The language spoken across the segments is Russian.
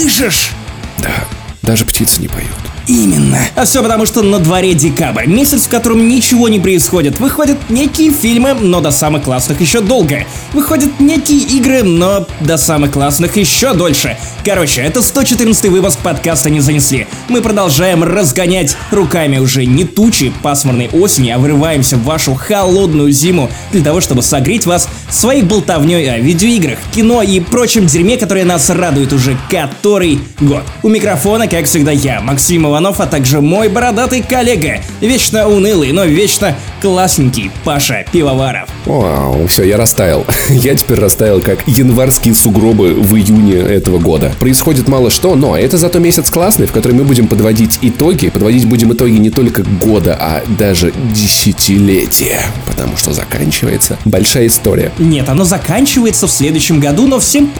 Слышишь? Да, даже птицы не поют. Именно. А все потому, что на дворе декабрь, месяц, в котором ничего не происходит. Выходят некие фильмы, но до самых классных еще долго. Выходят некие игры, но до самых классных еще дольше. Короче, это 114 выпуск подкаста «Не занесли». Мы продолжаем разгонять руками уже не тучи пасмурной осени, а вырываемся в вашу холодную зиму для того, чтобы согреть вас своей болтовней о видеоиграх, кино и прочем дерьме, которое нас радует уже который год. У микрофона, как всегда, я, Максим Иванов Иванов, а также мой бородатый коллега, вечно унылый, но вечно классненький Паша Пивоваров. Вау, все, я растаял. я теперь растаял, как январские сугробы в июне этого года. Происходит мало что, но это зато месяц классный, в который мы будем подводить итоги. Подводить будем итоги не только года, а даже десятилетия. Потому что заканчивается большая история. Нет, оно заканчивается в следующем году, но всем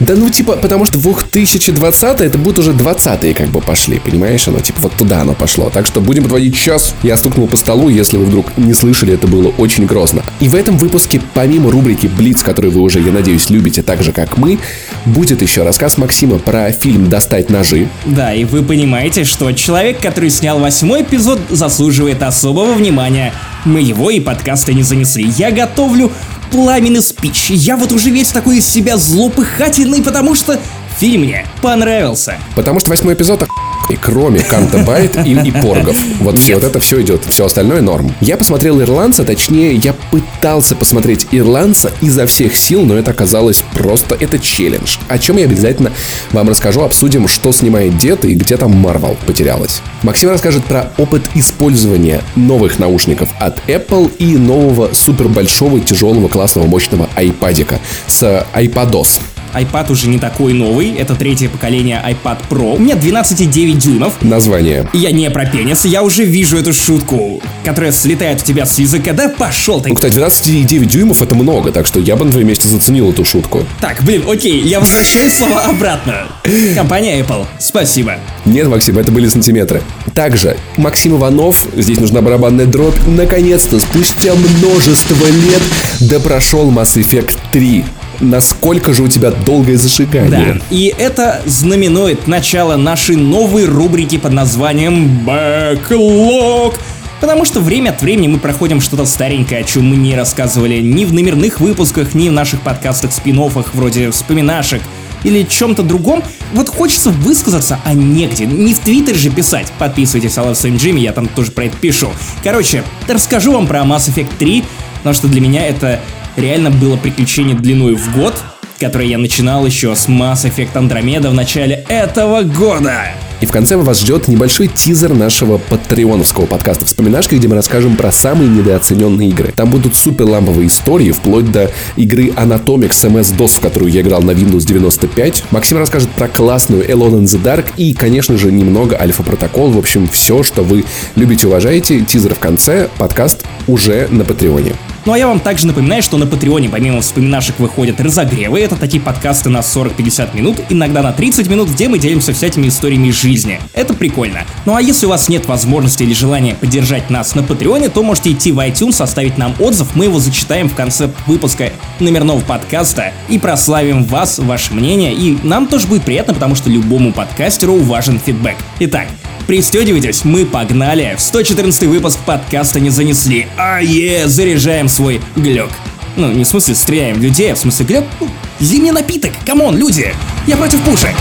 да ну типа, потому что 2020 это будет уже 20 как бы пошли, понимаешь? Оно типа вот туда оно пошло. Так что будем подводить час. Я стукнул по столу, если вы вдруг не слышали, это было очень грозно. И в этом выпуске, помимо рубрики Блиц, которую вы уже, я надеюсь, любите так же, как мы, будет еще рассказ Максима про фильм «Достать ножи». Да, и вы понимаете, что человек, который снял восьмой эпизод, заслуживает особого внимания. Мы его и подкасты не занесли. Я готовлю пламенный спич. Я вот уже весь такой из себя злопыхательный, потому что фильм мне понравился. Потому что восьмой эпизод и кроме Канта Байт и, и Поргов. Вот все, вот это все идет, все остальное норм. Я посмотрел Ирландца, точнее, я пытался посмотреть Ирландца изо всех сил, но это оказалось просто, это челлендж. О чем я обязательно вам расскажу, обсудим, что снимает дед и где там Марвел потерялась. Максим расскажет про опыт использования новых наушников от Apple и нового супер большого, тяжелого, классного, мощного айпадика с iPadOS iPad уже не такой новый, это третье поколение iPad Pro. У меня 12,9 дюймов. Название. Я не про пенис, я уже вижу эту шутку, которая слетает у тебя с языка. Да пошел ты. Ну, кстати, 12,9 дюймов это много, так что я бы на твоем месте заценил эту шутку. Так, блин, окей, я возвращаю слова обратно. Компания Apple, спасибо. Нет, Максим, это были сантиметры. Также Максим Иванов, здесь нужна барабанная дробь, наконец-то, спустя множество лет, да прошел Mass Effect 3 насколько же у тебя долгое зажигание. Да, и это знаменует начало нашей новой рубрики под названием Backlog. Потому что время от времени мы проходим что-то старенькое, о чем мы не рассказывали ни в номерных выпусках, ни в наших подкастах спин вроде вспоминашек или чем-то другом, вот хочется высказаться, а негде. Не в Твиттере же писать. Подписывайтесь на Love Джимми, я там тоже про это пишу. Короче, расскажу вам про Mass Effect 3, потому что для меня это реально было приключение длиной в год, которое я начинал еще с Mass Effect Andromeda в начале этого года. И в конце вас ждет небольшой тизер нашего патреоновского подкаста «Вспоминашки», где мы расскажем про самые недооцененные игры. Там будут супер ламповые истории, вплоть до игры Anatomics MS-DOS, в которую я играл на Windows 95. Максим расскажет про классную Alone in the Dark и, конечно же, немного альфа-протокол. В общем, все, что вы любите, уважаете. Тизер в конце, подкаст уже на Патреоне. Ну а я вам также напоминаю, что на Патреоне помимо вспоминашек выходят разогревы, это такие подкасты на 40-50 минут, иногда на 30 минут, где мы делимся всякими историями жизни. Это прикольно. Ну а если у вас нет возможности или желания поддержать нас на Патреоне, то можете идти в iTunes, оставить нам отзыв, мы его зачитаем в конце выпуска номерного подкаста и прославим вас, ваше мнение, и нам тоже будет приятно, потому что любому подкастеру важен фидбэк. Итак, Пристегивайтесь, мы погнали. В 114 выпуск подкаста не занесли. А е, заряжаем свой глёг. Ну, не в смысле стреляем людей, а в смысле глёг. Ну, зимний напиток, come on, люди. Я против пушек.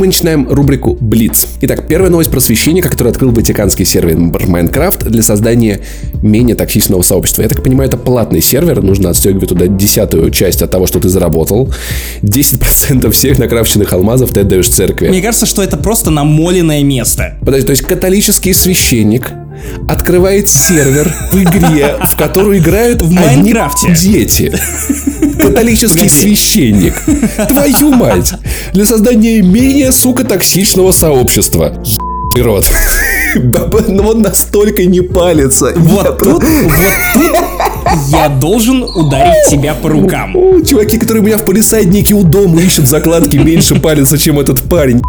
Мы начинаем рубрику Блиц. Итак, первая новость про священника, который открыл ватиканский сервер Minecraft для создания менее токсичного сообщества. Я так понимаю, это платный сервер, нужно отстегивать туда десятую часть от того, что ты заработал. 10% всех накрафченных алмазов ты отдаешь церкви. Мне кажется, что это просто намоленное место. Подожди, то есть католический священник открывает сервер в игре, в которую играют в Майнкрафте дети. Католический священник. Твою мать. Для создания менее, сука, токсичного сообщества. Ебаный рот. Но он настолько не палится. Вот тут, вот тут я должен ударить тебя по рукам. Чуваки, которые у меня в полисаднике у дома ищут закладки, меньше палятся, чем этот парень.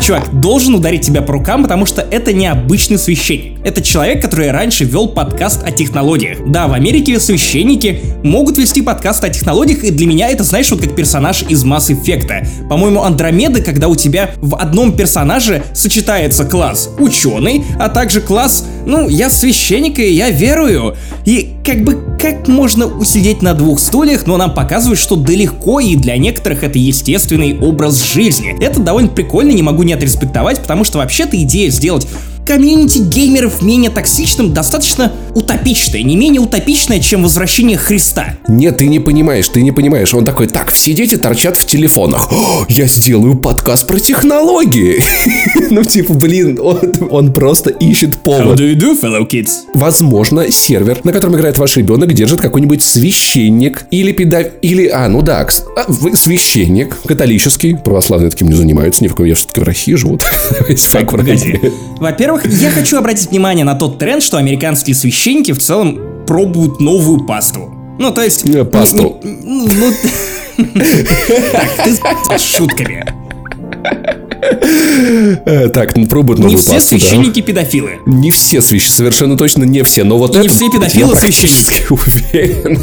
Чувак, должен ударить тебя по рукам, потому что это необычный священник. Это человек, который раньше вел подкаст о технологиях. Да, в Америке священники могут вести подкаст о технологиях, и для меня это, знаешь, вот как персонаж из Mass Effect. По-моему, Андромеда, когда у тебя в одном персонаже сочетается класс ученый, а также класс, ну, я священник и я верую. И как бы как можно усидеть на двух стульях, но нам показывают, что далеко и для некоторых это естественный образ жизни. Это довольно прикольно, не могу не отреспектовать, потому что вообще-то идея сделать комьюнити геймеров менее токсичным достаточно утопичное, не менее утопичное, чем возвращение Христа. Нет, ты не понимаешь, ты не понимаешь. Он такой, так, все дети торчат в телефонах. О, я сделаю подкаст про технологии. ну, типа, блин, он, просто ищет повод. How do you do, fellow kids? Возможно, сервер, на котором играет ваш ребенок, держит какой-нибудь священник или педа... Или, а, ну да, а, священник, католический, православные таким не занимаются, ни в коем, я все-таки в России живу. Так, погоди. Во-первых, я хочу обратить внимание на тот тренд, что американские священники в целом пробуют новую пасту. Ну, то есть... Э, пасту. Ну, ну, ты с шутками. Э, Так, ну пробуют Не новую все пасту, да. священники педофилы. Не все священники, совершенно точно не все, но вот не все педофилы практически уверен.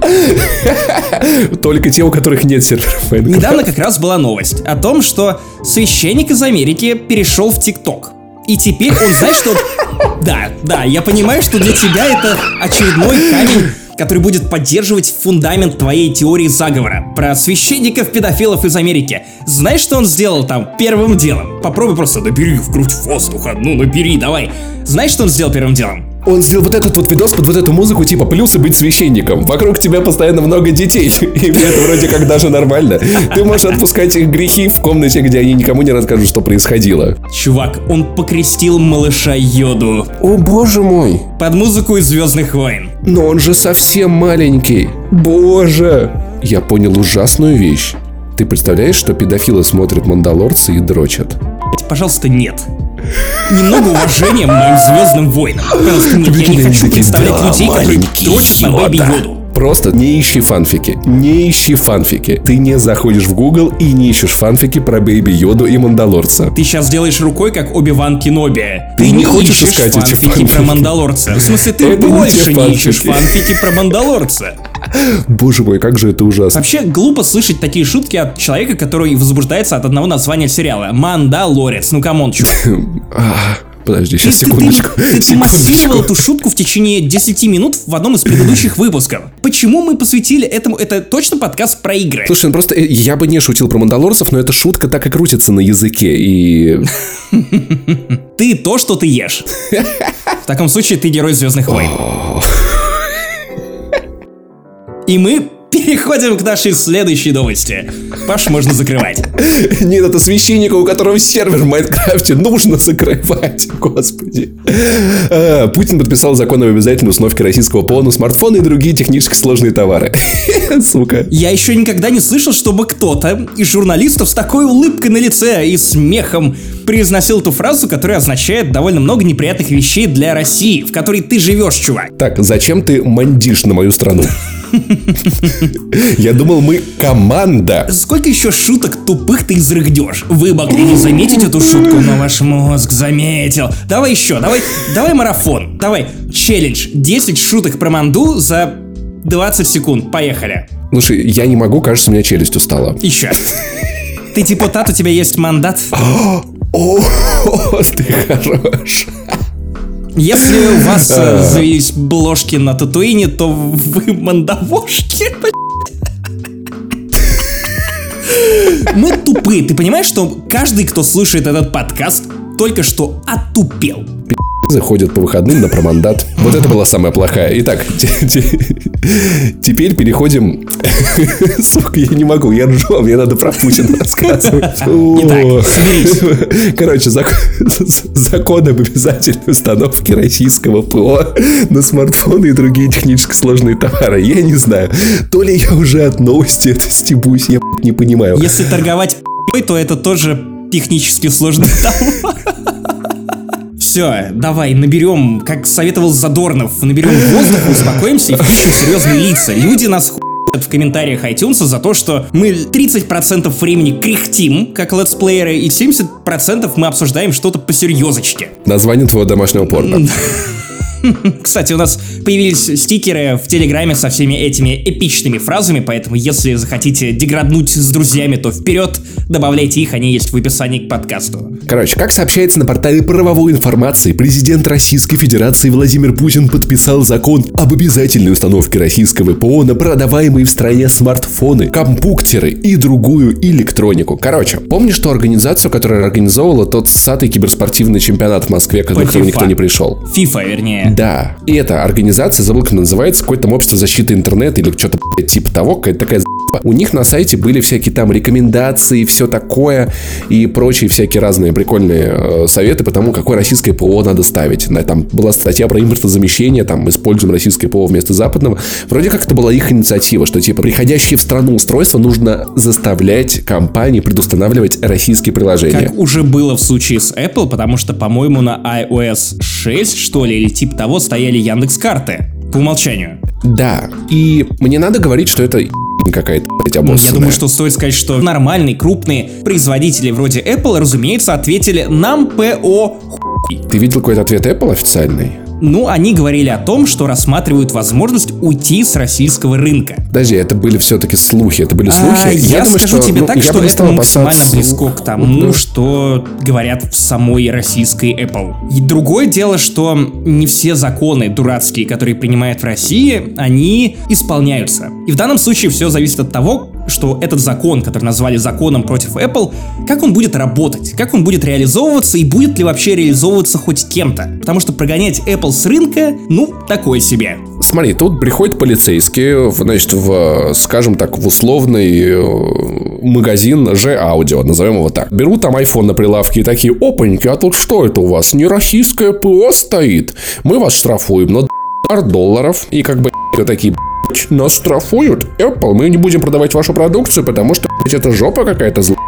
Только те, у которых нет серверов. Недавно как раз была новость о том, что священник из Америки перешел в ТикТок. И теперь он, знаешь, что... Да, да, я понимаю, что для тебя это очередной камень, который будет поддерживать фундамент твоей теории заговора про священников-педофилов из Америки. Знаешь, что он сделал там первым делом? Попробуй просто набери в грудь воздуха, ну набери, давай. Знаешь, что он сделал первым делом? Он сделал вот этот вот видос под вот эту музыку, типа плюсы быть священником. Вокруг тебя постоянно много детей, и это вроде как даже нормально. Ты можешь отпускать их грехи в комнате, где они никому не расскажут, что происходило. Чувак, он покрестил малыша Йоду О боже мой, под музыку из Звездных войн. но он же совсем маленький. Боже. Я понял ужасную вещь. Ты представляешь, что педофилы смотрят Мандалорца и дрочат? Пожалуйста, нет. Немного уважения моим звездным войнам. Пожалуйста, нет, я не хочу представлять людей, которые дрочат на Baby Йоду. Просто не ищи фанфики. Не ищи фанфики. Ты не заходишь в Google и не ищешь фанфики про Baby Йоду и Мандалорца. Ты сейчас делаешь рукой, как Оби-Ван Кеноби. Ты, не не хочешь искать эти фанфики про фанфики. Мандалорца. В смысле, ты Это не больше те не ищешь фанфики. фанфики про Мандалорца. Боже мой, как же это ужасно. Вообще, глупо слышать такие шутки от человека, который возбуждается от одного названия сериала. Мандалорец. Ну, come on, чувак. Подожди, сейчас, ты- секундочку. ты- ты массировал секундочку. эту шутку в течение 10 минут в одном из предыдущих выпусков. Почему мы посвятили этому? Это точно подкаст про игры. Слушай, ну просто э, я бы не шутил про мандалорцев, но эта шутка так и крутится на языке, и... Ты то, что ты ешь. В таком случае ты герой Звездных войн. И мы переходим к нашей следующей новости. Паш, можно закрывать. Нет, это священника, у которого сервер в Майнкрафте нужно закрывать, господи. А, Путин подписал закон об обязательной установке российского ПО на смартфоны и другие технически сложные товары. Сука. Я еще никогда не слышал, чтобы кто-то из журналистов с такой улыбкой на лице и смехом произносил эту фразу, которая означает довольно много неприятных вещей для России, в которой ты живешь, чувак. Так, зачем ты мандишь на мою страну? Я думал, мы команда. Сколько еще шуток тупых ты изрыгнешь? Вы могли не заметить эту шутку, но ваш мозг заметил. Давай еще, давай, давай марафон. Давай, челлендж. 10 шуток про манду за 20 секунд. Поехали. Слушай, я не могу, кажется, у меня челюсть устала. Еще. Ты депутат, у тебя есть мандат? О, ты хорош. Если у вас э, завелись бложки на татуине, то вы мандавошки. Мы тупые. Ты понимаешь, что каждый, кто слушает этот подкаст, только что отупел. Заходят по выходным на промандат. Вот это была самая плохая. Итак, те- те- теперь переходим... Сука, я не могу, я ржу, мне надо про Путина рассказывать. Короче, зак- закон об обязательной установке российского ПО на смартфоны и другие технически сложные товары. Я не знаю, то ли я уже от новости это стебусь, я не понимаю. Если торговать то это тоже технически сложный товар. Все, давай, наберем, как советовал Задорнов, наберем воздух, успокоимся и включим серьезные лица. Люди нас хуй в комментариях iTunes за то, что мы 30% времени кряхтим, как летсплееры, и 70% мы обсуждаем что-то посерьезочке. Название твоего домашнего порно. Кстати, у нас появились стикеры в Телеграме со всеми этими эпичными фразами, поэтому если захотите деграднуть с друзьями, то вперед, добавляйте их, они есть в описании к подкасту. Короче, как сообщается на портале правовой информации, президент Российской Федерации Владимир Путин подписал закон об обязательной установке российского ПО на продаваемые в стране смартфоны, компьютеры и другую электронику. Короче, помнишь ту организацию, которая организовывала тот сатый киберспортивный чемпионат в Москве, на который никто не пришел? FIFA, вернее. Да. И эта организация, забыл, как называется, какое-то общество защиты интернета или что-то типа того, какая-то такая у них на сайте были всякие там рекомендации, все такое и прочие всякие разные прикольные э, советы по тому, какое российское ПО надо ставить. Там была статья про импортозамещение, там используем российское ПО вместо западного. Вроде как это была их инициатива, что типа приходящие в страну устройства нужно заставлять компании предустанавливать российские приложения. Как уже было в случае с Apple, потому что, по-моему, на iOS 6, что ли, или типа того, стояли Яндекс карты по умолчанию. Да, и мне надо говорить, что это какая-то, блядь, обоссанная. Я думаю, что стоит сказать, что нормальные, крупные производители вроде Apple, разумеется, ответили «Нам ПО Ты видел какой-то ответ Apple официальный? Ну, они говорили о том, что рассматривают возможность уйти с российского рынка. Подожди, это были все-таки слухи, это были слухи. А, я, я думаю, скажу что, тебе ну, так, что это максимально близко к тому, ну, что говорят в самой российской Apple. И другое дело, что не все законы дурацкие, которые принимают в России, они исполняются. И в данном случае все зависит от того, что этот закон, который назвали законом против Apple, как он будет работать, как он будет реализовываться и будет ли вообще реализовываться хоть кем-то. Потому что прогонять Apple с рынка, ну, такое себе. Смотри, тут приходят полицейские, значит, в, скажем так, в условный э, магазин аудио, назовем его так. Берут там iPhone на прилавке и такие, опаньки, а тут что это у вас? Не российское ПО стоит? Мы вас штрафуем на долларов. И как бы такие, нас штрафуют. Apple, мы не будем продавать вашу продукцию, потому что, это жопа какая-то злая.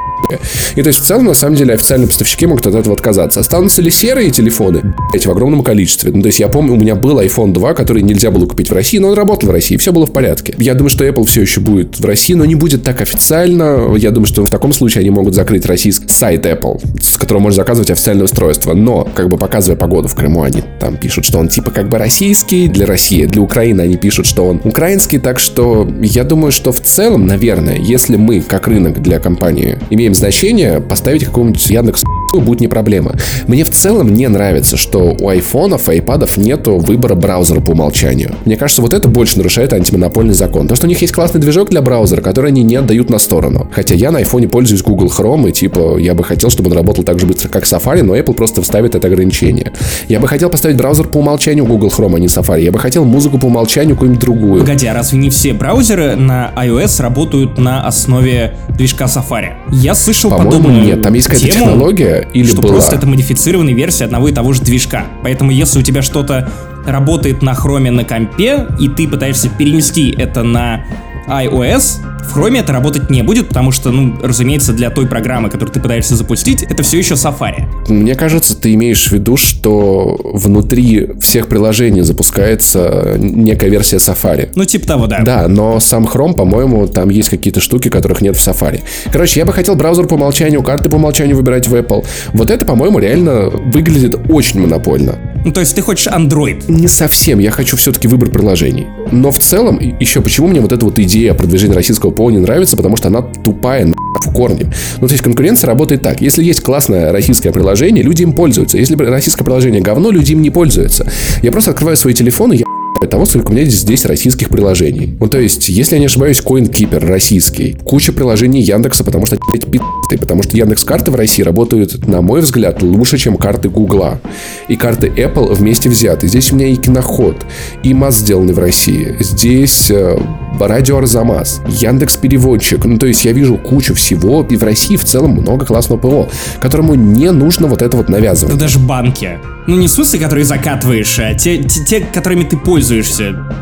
И то есть в целом, на самом деле, официальные поставщики могут от этого отказаться. Останутся ли серые телефоны? Блять, в огромном количестве. Ну, то есть я помню, у меня был iPhone 2, который нельзя было купить в России, но он работал в России, все было в порядке. Я думаю, что Apple все еще будет в России, но не будет так официально. Я думаю, что в таком случае они могут закрыть российский сайт Apple, с которого можно заказывать официальное устройство. Но, как бы показывая погоду в Крыму, они там пишут, что он типа как бы российский для России. Для Украины они пишут, что он украинский. Так что я думаю, что в целом, наверное, если мы, как рынок для компании, имеем значение, поставить какому-нибудь Яндекс будет не проблема. Мне в целом не нравится, что у айфонов и айпадов нету выбора браузера по умолчанию. Мне кажется, вот это больше нарушает антимонопольный закон. То, что у них есть классный движок для браузера, который они не отдают на сторону. Хотя я на айфоне пользуюсь Google Chrome, и типа я бы хотел, чтобы он работал так же быстро, как Safari, но Apple просто вставит это ограничение. Я бы хотел поставить браузер по умолчанию Google Chrome, а не Safari. Я бы хотел музыку по умолчанию какую-нибудь другую. Погоди, а разве не все браузеры на iOS работают на основе движка Safari? Я слышал По-моему, подобную нет. Там есть какая-то технология, или что была. просто это модифицированная версия одного и того же движка. Поэтому если у тебя что-то работает на хроме на компе, и ты пытаешься перенести это на iOS, в Chrome это работать не будет, потому что, ну, разумеется, для той программы, которую ты пытаешься запустить, это все еще Safari. Мне кажется, ты имеешь в виду, что внутри всех приложений запускается некая версия Safari. Ну, типа того, да. Да, но сам Chrome, по-моему, там есть какие-то штуки, которых нет в Safari. Короче, я бы хотел браузер по умолчанию, карты по умолчанию выбирать в Apple. Вот это, по-моему, реально выглядит очень монопольно. Ну, то есть ты хочешь Android? Не совсем, я хочу все-таки выбор приложений. Но в целом, еще почему мне вот эта вот идея продвижения российского ПО не нравится, потому что она тупая на в корне. Ну, то есть конкуренция работает так. Если есть классное российское приложение, люди им пользуются. Если российское приложение говно, люди им не пользуются. Я просто открываю свои телефоны, я того, сколько у меня здесь российских приложений. Ну, то есть, если я не ошибаюсь, CoinKeeper российский, куча приложений Яндекса, потому что, блядь, пи***ты, потому что Яндекс карты в России работают, на мой взгляд, лучше, чем карты Гугла. И карты Apple вместе взяты. Здесь у меня и киноход, и МАЗ сделаны в России. Здесь э, радио Арзамас, Яндекс Переводчик. Ну, то есть я вижу кучу всего, и в России в целом много классного ПО, которому не нужно вот это вот навязывать. Да даже банки. Ну, не в которые закатываешь, а те, те, те, которыми ты пользуешься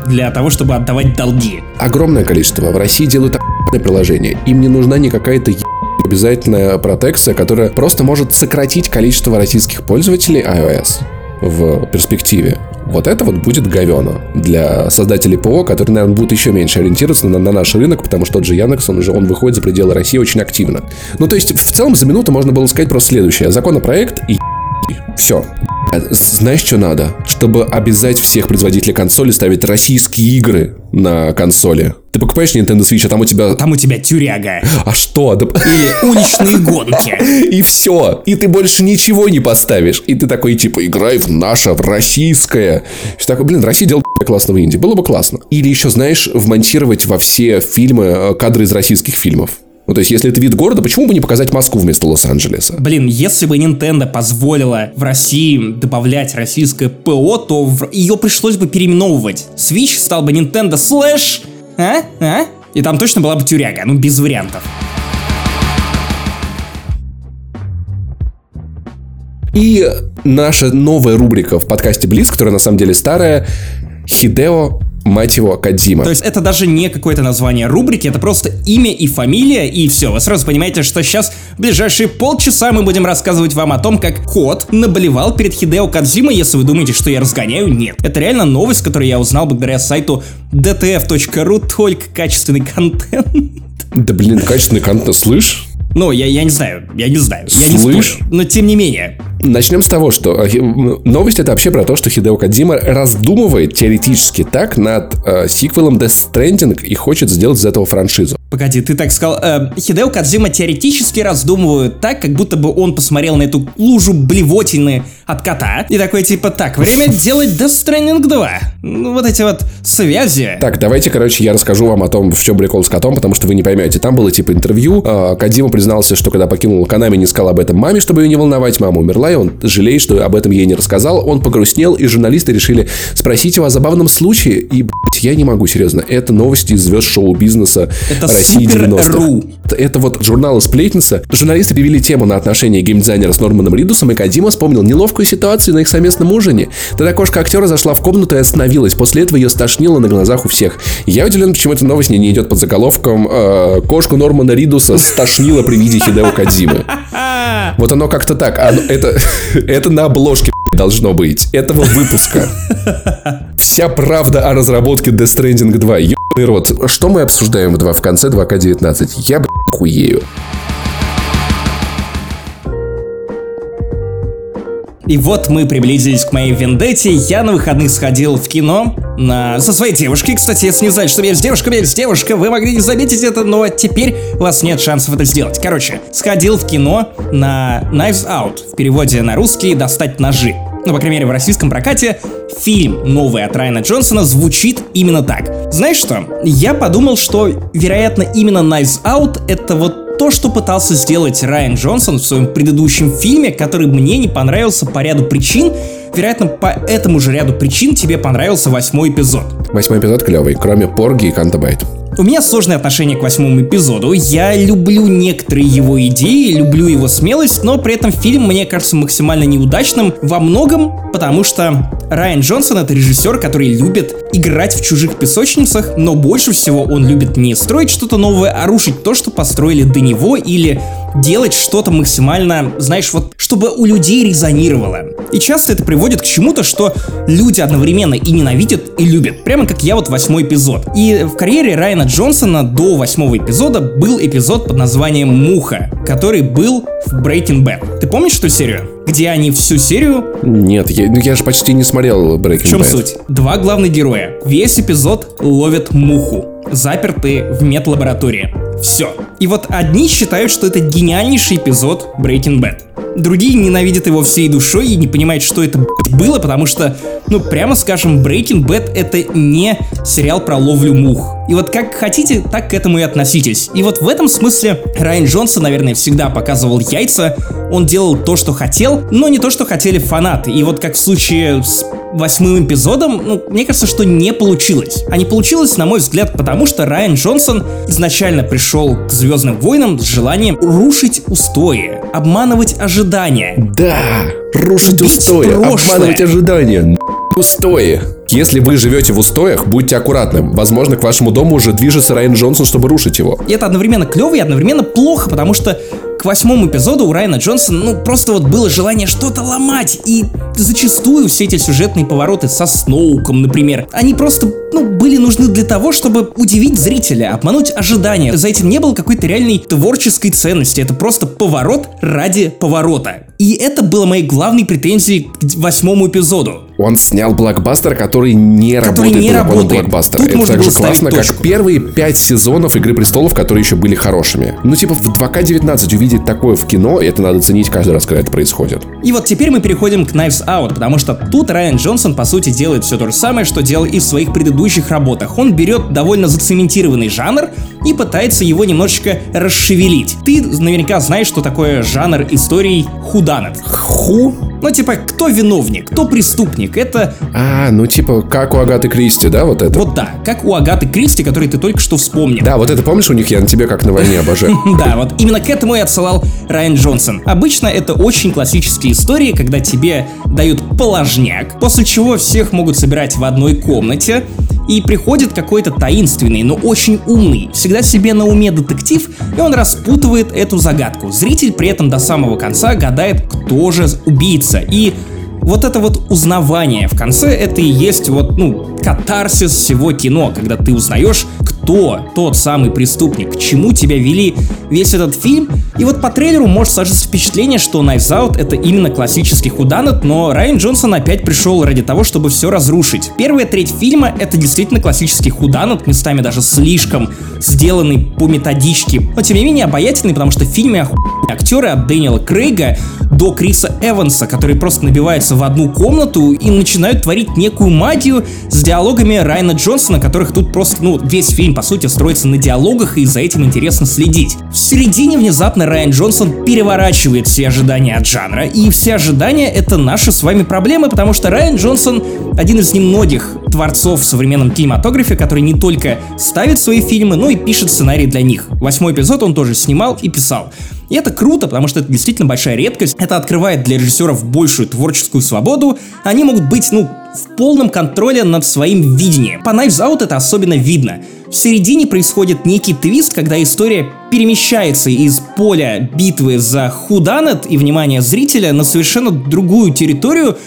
для того, чтобы отдавать долги. Огромное количество. В России делают приложение. Им не нужна ни какая-то обязательная протекция, которая просто может сократить количество российских пользователей iOS. в перспективе. Вот это вот будет говено для создателей ПО, которые, наверное, будут еще меньше ориентироваться на, на наш рынок, потому что тот же Яндекс, он уже он выходит за пределы России очень активно. Ну, то есть, в целом, за минуту можно было сказать просто следующее. Законопроект и все. Знаешь, что надо? Чтобы обязать всех производителей консоли ставить российские игры на консоли. Ты покупаешь Nintendo Switch, а там у тебя... Там у тебя тюряга. А что? Да... Или уличные гонки. И все. И ты больше ничего не поставишь. И ты такой, типа, играй в наше, в российское. Все такое, блин, Россия делает классного инди. Было бы классно. Или еще, знаешь, вмонтировать во все фильмы э, кадры из российских фильмов. Ну, то есть, если это вид города, почему бы не показать Москву вместо Лос-Анджелеса? Блин, если бы Nintendo позволила в России добавлять российское ПО, то в... ее пришлось бы переименовывать. Switch стал бы Nintendo Slash... А? А? И там точно была бы тюряга, ну без вариантов. И наша новая рубрика в подкасте Близ, которая на самом деле старая, Хидео мать его, Кадзима. То есть это даже не какое-то название рубрики, это просто имя и фамилия, и все. Вы сразу понимаете, что сейчас в ближайшие полчаса мы будем рассказывать вам о том, как кот наболевал перед Хидео Кадзимой, если вы думаете, что я разгоняю, нет. Это реально новость, которую я узнал благодаря сайту dtf.ru, только качественный контент. Да блин, качественный контент, слышь? Ну, я, я не знаю, я не знаю, я не Слышь? спорю. Но тем не менее. Начнем с того, что э, новость это вообще про то, что Хидео Кадзима раздумывает теоретически так над э, сиквелом Death Stranding и хочет сделать из этого франшизу. Погоди, ты так сказал. Э, Хидео Кадзима теоретически раздумывает так, как будто бы он посмотрел на эту лужу блевотины от кота и такой типа, так, время делать Death Stranding 2. Ну, вот эти вот связи. Так, давайте, короче, я расскажу вам о том, в чем прикол с котом, потому что вы не поймете. Там было типа интервью. Э, Кадзима признался, что когда покинул Канами, не сказал об этом маме, чтобы ее не волновать. Мама умерла, и он жалеет, что об этом ей не рассказал. Он погрустнел, и журналисты решили спросить его о забавном случае. И, блядь, я не могу, серьезно. Это новости из звезд шоу-бизнеса Это России супер 90-х. ру. Это вот журналы «Сплетница». Журналисты перевели тему на отношения геймдизайнера с Норманом Ридусом, и Кадима вспомнил неловкую ситуацию на их совместном ужине. Тогда кошка актера зашла в комнату и остановилась. После этого ее стошнило на глазах у всех. Я удивлен, почему эта новость не, не идет под заголовком э, «Кошку Нормана Ридуса стошнило при виде Хидео Кадзимы». Вот оно как-то так. Оно- это, это на обложке должно быть этого выпуска. Вся правда о разработке Death Stranding 2. Ебаный рот. Что мы обсуждаем в 2 в конце 2К19? Я, блядь, хуею. И вот мы приблизились к моей вендетте. Я на выходных сходил в кино на... со своей девушкой. Кстати, если не знали, что я с девушкой, я с девушка, вы могли не заметить это, но теперь у вас нет шансов это сделать. Короче, сходил в кино на Knives Out. В переводе на русский «Достать ножи». Ну, по крайней мере, в российском прокате фильм новый от Райана Джонсона звучит именно так. Знаешь что? Я подумал, что, вероятно, именно Knives Out это вот то, что пытался сделать Райан Джонсон в своем предыдущем фильме, который мне не понравился по ряду причин. Вероятно, по этому же ряду причин тебе понравился восьмой эпизод. Восьмой эпизод клевый, кроме Порги и Канто-Байт. У меня сложное отношение к восьмому эпизоду. Я люблю некоторые его идеи, люблю его смелость, но при этом фильм мне кажется максимально неудачным во многом, потому что Райан Джонсон это режиссер, который любит играть в чужих песочницах, но больше всего он любит не строить что-то новое, а рушить то, что построили до него, или делать что-то максимально, знаешь, вот, чтобы у людей резонировало. И часто это приводит к чему-то, что люди одновременно и ненавидят, и любят. Прямо как я вот восьмой эпизод. И в карьере Райана Джонсона до восьмого эпизода был эпизод под названием «Муха», который был в Breaking Bad. Ты помнишь эту серию? Где они всю серию Нет, я, ну я же почти не смотрел Breaking в чем Bad. суть? Два главных героя. Весь эпизод ловят муху, запертые в медлаборатории. Все. И вот одни считают, что это гениальнейший эпизод Breaking Bad. Другие ненавидят его всей душой и не понимают, что это было, потому что, ну, прямо скажем, Breaking Bad это не сериал про ловлю мух. И вот как хотите, так к этому и относитесь. И вот в этом смысле Райан Джонсон, наверное, всегда показывал яйца. Он делал то, что хотел, но не то, что хотели фанаты. И вот как в случае с восьмым эпизодом, ну, мне кажется, что не получилось. А не получилось, на мой взгляд, потому что Райан Джонсон изначально пришел к Звездным войнам с желанием рушить устои, обманывать ожидания. Да, рушить устои, прошлое. обманывать ожидания. Устои. Если вы живете в устоях, будьте аккуратны. Возможно, к вашему дому уже движется Райан Джонсон, чтобы рушить его. Это одновременно клево и одновременно плохо, потому что к восьмому эпизоду у Райана Джонсона, ну, просто вот было желание что-то ломать, и зачастую все эти сюжетные повороты со Сноуком, например, они просто, ну, были нужны для того, чтобы удивить зрителя, обмануть ожидания. За этим не было какой-то реальной творческой ценности, это просто поворот ради поворота. И это было моей главной претензией к восьмому эпизоду. Он снял блокбастер, который не который работает не работает. блокбастера. Тут Это так же классно, точку. как первые пять сезонов Игры престолов, которые еще были хорошими. Ну, типа, в 2К19 увидеть такое в кино, это надо ценить каждый раз, когда это происходит. И вот теперь мы переходим к Knives Out, потому что тут Райан Джонсон, по сути, делает все то же самое, что делал и в своих предыдущих работах. Он берет довольно зацементированный жанр и пытается его немножечко расшевелить. Ты наверняка знаешь, что такое жанр историй худанет. Ху? Ну, типа, кто виновник, кто преступник, это... А, ну, типа, как у Агаты Кристи, да, вот это? Вот да, как у Агаты Кристи, который ты только что вспомнил. Да, вот это помнишь у них «Я на тебе как на войне обожаю»? Да, вот именно к этому и отсылал Райан Джонсон. Обычно это очень классические истории, когда тебе дают положняк, после чего всех могут собирать в одной комнате, и приходит какой-то таинственный, но очень умный, всегда себе на уме детектив, и он распутывает эту загадку. Зритель при этом до самого конца гадает, кто же убийца. И вот это вот узнавание в конце, это и есть вот, ну, катарсис всего кино, когда ты узнаешь, кто тот самый преступник, к чему тебя вели весь этот фильм. И вот по трейлеру может сложиться впечатление, что Knives Out это именно классический худанет, но Райан Джонсон опять пришел ради того, чтобы все разрушить. Первая треть фильма это действительно классический худанет, местами даже слишком сделанный по методичке, но тем не менее обаятельный, потому что в фильме актеры от Дэниела Крейга до Криса Эванса, которые просто набиваются в одну комнату и начинают творить некую магию с диалогами Райана Джонсона, которых тут просто, ну, весь фильм, по сути, строится на диалогах, и за этим интересно следить. В середине внезапно Райан Джонсон переворачивает все ожидания от жанра, и все ожидания — это наши с вами проблемы, потому что Райан Джонсон — один из немногих творцов в современном кинематографе, который не только ставит свои фильмы, но и пишет сценарий для них. Восьмой эпизод он тоже снимал и писал. И это круто, потому что это действительно большая редкость. Это открывает для режиссеров большую творческую свободу. Они могут быть, ну, в полном контроле над своим видением. По Knives Out это особенно видно. В середине происходит некий твист, когда история перемещается из поля битвы за худанет и внимание зрителя на совершенно другую территорию,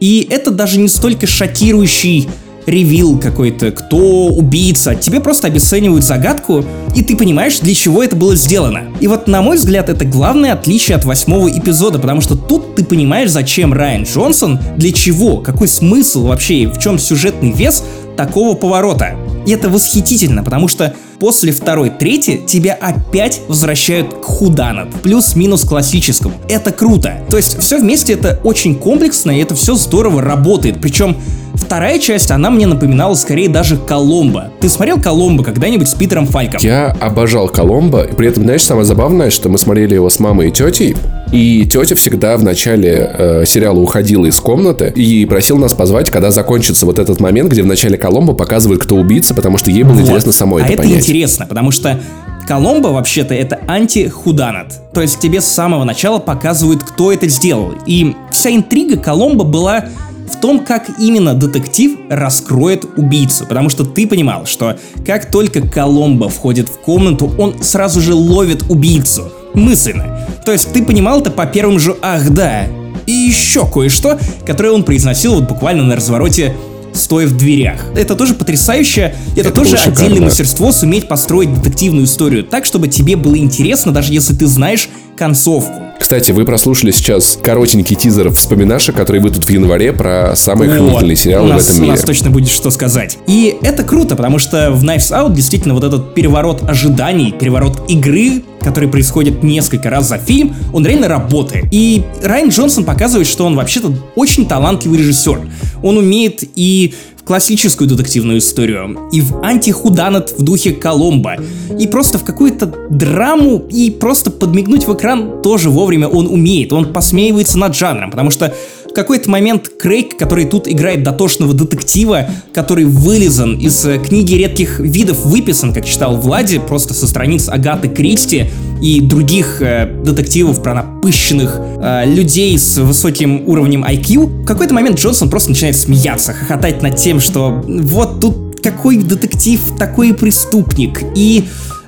и это даже не столько шокирующий ревил какой-то, кто убийца. Тебе просто обесценивают загадку, и ты понимаешь, для чего это было сделано. И вот, на мой взгляд, это главное отличие от восьмого эпизода, потому что тут ты понимаешь, зачем Райан Джонсон, для чего, какой смысл вообще, в чем сюжетный вес такого поворота. И это восхитительно, потому что после второй трети тебя опять возвращают к худанат, плюс-минус классическому. Это круто. То есть все вместе это очень комплексно, и это все здорово работает. Причем Вторая часть, она мне напоминала скорее даже Коломбо. Ты смотрел Коломбо когда-нибудь с Питером Фальком? Я обожал Коломбо. И при этом, знаешь, самое забавное, что мы смотрели его с мамой и тетей. И тетя всегда в начале э, сериала уходила из комнаты и просила нас позвать, когда закончится вот этот момент, где в начале Коломбо показывают, кто убийца, потому что ей было вот. интересно самой а это, это понять. Интересно, потому что Коломбо вообще-то это анти-худанат. То есть тебе с самого начала показывают, кто это сделал. И вся интрига Коломбо была в том, как именно детектив раскроет убийцу. Потому что ты понимал, что как только Коломбо входит в комнату, он сразу же ловит убийцу. Мысленно. То есть ты понимал это по первым же «ах да». И еще кое-что, которое он произносил вот буквально на развороте стоя в дверях. Это тоже потрясающе, это, это тоже отдельное мастерство суметь построить детективную историю так, чтобы тебе было интересно, даже если ты знаешь концовку. Кстати, вы прослушали сейчас коротенький тизер вспоминашек, который выйдут в январе про самые вот, охранительные сериалы нас, в этом мире. У нас точно будет что сказать. И это круто, потому что в Knives Out действительно вот этот переворот ожиданий, переворот игры, который происходит несколько раз за фильм, он реально работает. И Райан Джонсон показывает, что он вообще-то очень талантливый режиссер. Он умеет и классическую детективную историю, и в антихуданат в духе Коломбо, и просто в какую-то драму, и просто подмигнуть в экран тоже вовремя он умеет, он посмеивается над жанром, потому что в какой-то момент Крейг, который тут играет дотошного детектива, который вылезан из э, книги редких видов, выписан, как читал Влади, просто со страниц Агаты Кристи и других э, детективов про напыщенных э, людей с высоким уровнем IQ, в какой-то момент Джонсон просто начинает смеяться, хохотать над тем, что вот тут какой детектив, такой преступник. И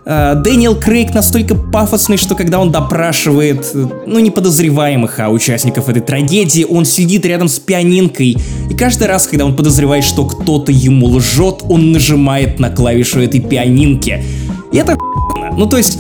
Дэниел Крейг настолько пафосный, что когда он допрашивает, э, ну, не подозреваемых, а участников этой трагедии, он сидит рядом с пианинкой, и каждый раз, когда он подозревает, что кто-то ему лжет, он нажимает на клавишу этой пианинки. И это ну, то есть,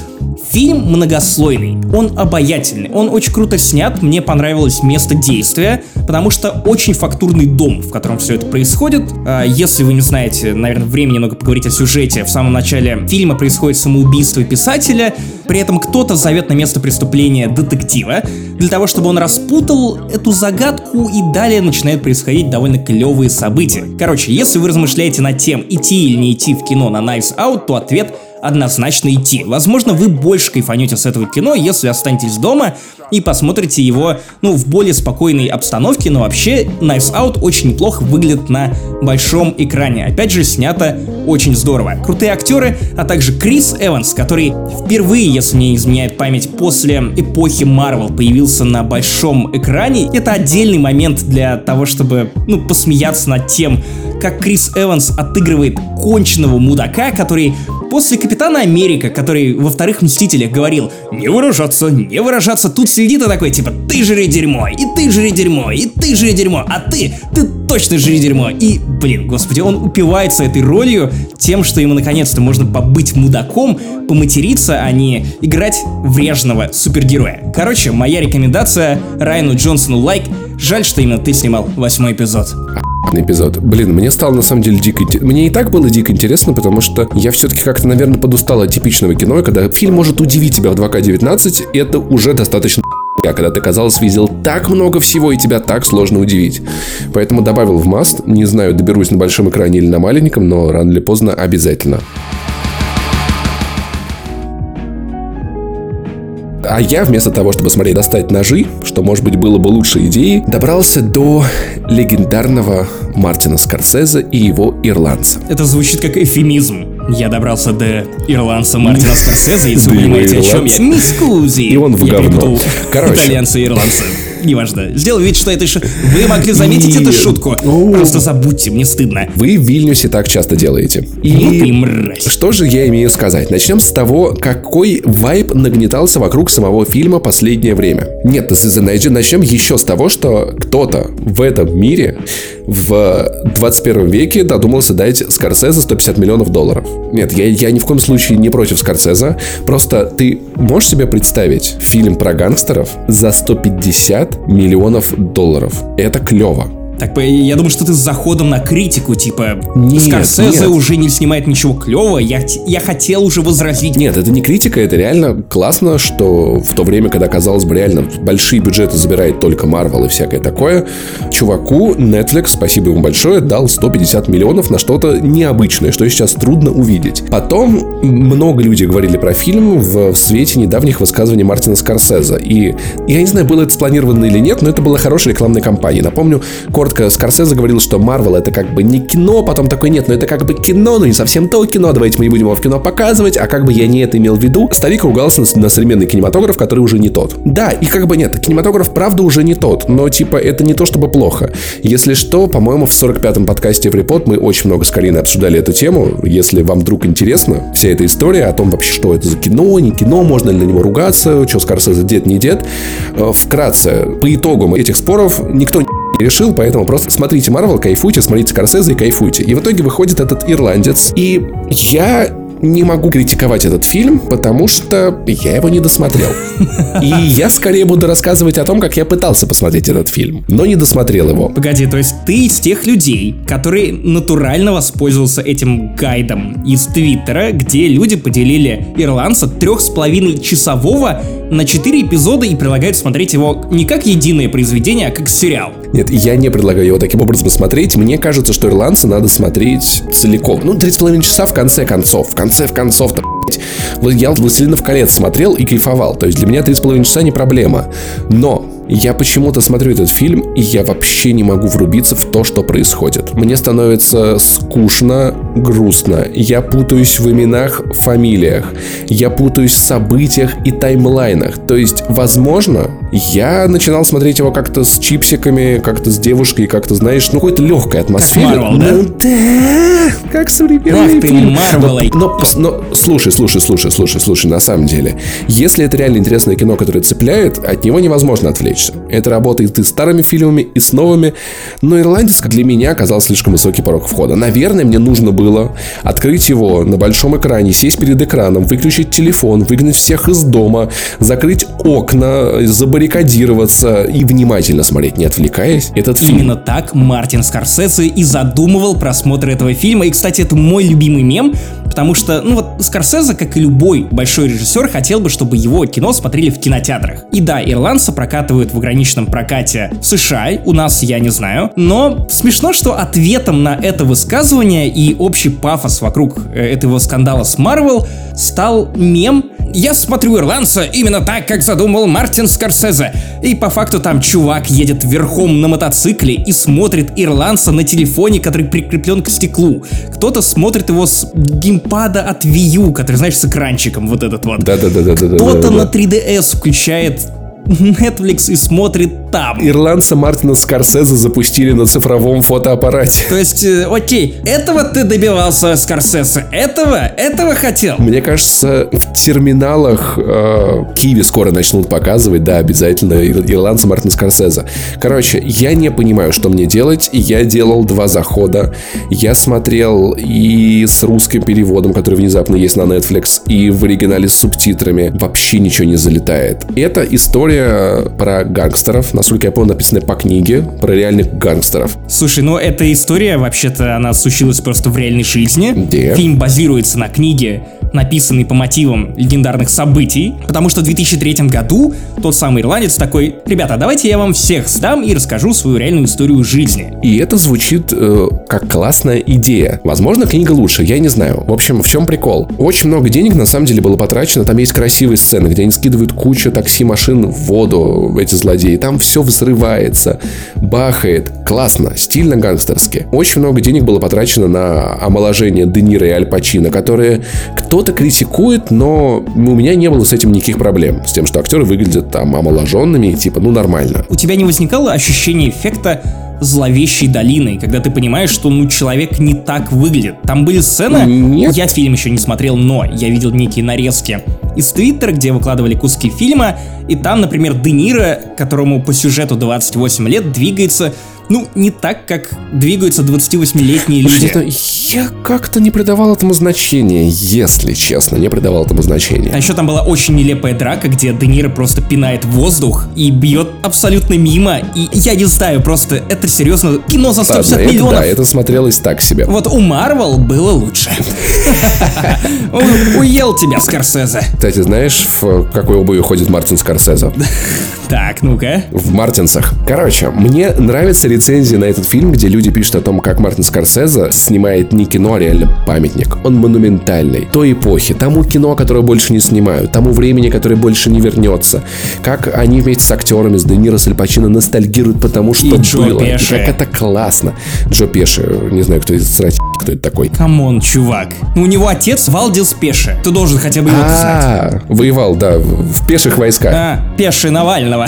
Фильм многослойный, он обаятельный, он очень круто снят, мне понравилось место действия, потому что очень фактурный дом, в котором все это происходит. А, если вы не знаете, наверное, времени немного поговорить о сюжете, в самом начале фильма происходит самоубийство писателя, при этом кто-то зовет на место преступления детектива, для того, чтобы он распутал эту загадку, и далее начинают происходить довольно клевые события. Короче, если вы размышляете над тем, идти или не идти в кино на Knives Out, то ответ однозначно идти. Возможно, вы больше кайфанете с этого кино, если останетесь дома и посмотрите его, ну, в более спокойной обстановке, но вообще Knives Out очень неплохо выглядит на большом экране. Опять же, снято очень здорово. Крутые актеры, а также Крис Эванс, который впервые, если не изменяет память, после эпохи Марвел появился на большом экране. Это отдельный момент для того, чтобы, ну, посмеяться над тем, как Крис Эванс отыгрывает конченного мудака, который после Капитана Америка, который во вторых Мстителях говорил «Не выражаться, не выражаться», тут сидит и такой типа «Ты жри дерьмо, и ты жри дерьмо, и ты жри дерьмо, а ты, ты точно жри дерьмо». И, блин, господи, он упивается этой ролью тем, что ему наконец-то можно побыть мудаком, поматериться, а не играть врежного супергероя. Короче, моя рекомендация Райану Джонсону лайк. Жаль, что именно ты снимал восьмой эпизод эпизод. Блин, мне стало на самом деле дико. Мне и так было дико интересно, потому что я все-таки как-то, наверное, подустал от типичного кино, когда фильм может удивить тебя в 2К19, это уже достаточно а когда ты, казалось, видел так много всего, и тебя так сложно удивить. Поэтому добавил в маст. Не знаю, доберусь на большом экране или на маленьком, но рано или поздно обязательно. А я вместо того, чтобы смотреть достать ножи, что, может быть, было бы лучшей идеей, добрался до легендарного Мартина Скорсезе и его ирландца. Это звучит как эфемизм. Я добрался до ирландца Мартина Скорсезе, если вы понимаете, о чем я. Мискузи. И он в говно. Короче. Итальянцы и ирландцы неважно. Сделал вид, что это ш... Вы могли заметить эту шутку. Просто забудьте, мне стыдно. Вы в Вильнюсе так часто делаете. И мразь. что же я имею сказать? Начнем с того, какой вайб нагнетался вокруг самого фильма последнее время. Нет, начнем еще с того, что кто-то в этом мире в 21 веке додумался дать Скорсезе 150 миллионов долларов. Нет, я, я ни в коем случае не против Скорсезе. Просто ты можешь себе представить фильм про гангстеров за 150 миллионов долларов? Это клево. Так, я думаю, что ты с заходом на критику, типа, нет, Скорсезе нет. уже не снимает ничего клевого, я, я хотел уже возразить. Нет, это не критика, это реально классно, что в то время, когда, казалось бы, реально большие бюджеты забирает только Marvel и всякое такое, чуваку Netflix, спасибо ему большое, дал 150 миллионов на что-то необычное, что сейчас трудно увидеть. Потом много людей говорили про фильм в свете недавних высказываний Мартина Скорсезе, и я не знаю, было это спланировано или нет, но это была хорошая рекламная кампания. Напомню, коротко, Скорсезе говорил, что Марвел это как бы не кино, потом такой, нет, но это как бы кино, но не совсем то кино, давайте мы не будем его в кино показывать, а как бы я не это имел в виду. Старик ругался на, на современный кинематограф, который уже не тот. Да, и как бы нет, кинематограф правда уже не тот, но типа это не то чтобы плохо. Если что, по-моему, в 45-м подкасте в Репот мы очень много с Кариной обсуждали эту тему. Если вам вдруг интересно вся эта история о том вообще, что это за кино, не кино, можно ли на него ругаться, что Скорсезе дед, не дед. Э, вкратце, по итогам этих споров никто не решил, поэтому просто смотрите Марвел, кайфуйте, смотрите Скорсезе и кайфуйте. И в итоге выходит этот ирландец. И я не могу критиковать этот фильм, потому что я его не досмотрел. И я скорее буду рассказывать о том, как я пытался посмотреть этот фильм, но не досмотрел его. Погоди, то есть ты из тех людей, которые натурально воспользовался этим гайдом из Твиттера, где люди поделили ирландца трех с половиной часового на четыре эпизода и предлагают смотреть его не как единое произведение, а как сериал. Нет, я не предлагаю его таким образом смотреть. Мне кажется, что ирландца надо смотреть целиком. Ну, три с половиной часа в конце концов. В конце в концов-то, Вот я «Властелинов колец» смотрел и кайфовал. То есть для меня три с половиной часа не проблема. Но я почему-то смотрю этот фильм, и я вообще не могу врубиться в то, что происходит. Мне становится скучно, грустно. Я путаюсь в именах, фамилиях. Я путаюсь в событиях и таймлайнах. То есть, возможно, я начинал смотреть его как-то с чипсиками, как-то с девушкой, как-то, знаешь, ну, какой-то легкой атмосфере. Marvel, да? Ну, да, как современный Ах фильм. Но, но, но, слушай, слушай, слушай, слушай, слушай, на самом деле, если это реально интересное кино, которое цепляет, от него невозможно отвлечься. Это работает и с старыми фильмами, и с новыми. Но «Ирландец» для меня оказался слишком высокий порог входа. Наверное, мне нужно было открыть его на большом экране, сесть перед экраном, выключить телефон, выгнать всех из дома, закрыть окна, забаррикадироваться и внимательно смотреть, не отвлекаясь, этот фильм. Именно так Мартин Скорсезе и задумывал просмотр этого фильма. И, кстати, это мой любимый мем, потому что, ну вот, Скорсезе, как и любой большой режиссер, хотел бы, чтобы его кино смотрели в кинотеатрах. И да, ирландца прокатывают в ограниченном прокате в США, у нас я не знаю, но смешно, что ответом на это высказывание и общий пафос вокруг э, этого скандала с Марвел стал мем «Я смотрю ирландца именно так, как задумал Мартин Скорсезе». И по факту там чувак едет верхом на мотоцикле и смотрит ирландца на телефоне, который прикреплен к стеклу. Кто-то смотрит его с геймпада от Wii U, который, знаешь, с экранчиком вот этот вот. Да-да-да-да-да. Кто-то на 3DS включает Netflix и смотрит там. Ирландца Мартина Скорсезе запустили на цифровом фотоаппарате. То есть, э, окей, этого ты добивался, Скорсезе? Этого? Этого хотел? Мне кажется, в терминалах э, Киви скоро начнут показывать, да, обязательно ир- ирландца Мартина Скорсезе. Короче, я не понимаю, что мне делать. Я делал два захода. Я смотрел и с русским переводом, который внезапно есть на Netflix, и в оригинале с субтитрами. Вообще ничего не залетает. Это история про гангстеров. Насколько я понял, написанная по книге про реальных гангстеров. Слушай, ну эта история, вообще-то, она случилась просто в реальной жизни. Где? Фильм базируется на книге, написанной по мотивам легендарных событий. Потому что в 2003 году тот самый ирландец такой, ребята, давайте я вам всех сдам и расскажу свою реальную историю жизни. И это звучит э, как классная идея. Возможно, книга лучше, я не знаю. В общем, в чем прикол? Очень много денег на самом деле было потрачено. Там есть красивые сцены, где они скидывают кучу такси-машин в воду, эти злодеи. Там все взрывается, бахает. Классно, стильно гангстерски. Очень много денег было потрачено на омоложение Де Ниро и Аль Пачино, которые кто-то критикует, но у меня не было с этим никаких проблем. С тем, что актеры выглядят там омоложенными, типа, ну нормально. У тебя не возникало ощущение эффекта зловещей долины, когда ты понимаешь, что ну человек не так выглядит. Там были сцены, Нет. я фильм еще не смотрел, но я видел некие нарезки из Твиттера, где выкладывали куски фильма, и там, например, Де Ниро, которому по сюжету 28 лет, двигается, ну, не так, как двигаются 28-летние люди. Слушай, я как-то не придавал этому значения, если честно, не придавал этому А значения. еще там была очень нелепая драка, где Де Ниро просто пинает воздух и бьет абсолютно мимо. И я не знаю, просто это серьезно кино за 150 Ладно, это, миллионов. да, это смотрелось так себе. Вот у Марвел было лучше. Уел тебя, Скорсезе. Кстати, знаешь, в какой обуви ходит Мартин Скорсезе? Так, ну-ка. В Мартинсах. Короче, мне нравятся рецензии на этот фильм, где люди пишут о том, как Мартин Скорсезе снимает не кино, а реально памятник. Он монументальный. Той эпохи, тому кино, которое больше не снимают, тому времени, которое больше не вернется. Как они вместе с актерами, с Де Ниро, с Аль Пачино ностальгируют по тому, что И Джо было. И Пеши. как это классно. Джо Пеши, не знаю, кто из срать, кто это такой. Come on, чувак. Ну, у него отец Валдис Пеше. Ты должен хотя бы его знать. А, воевал, да, в пеших войсках. А, Пеши Навального.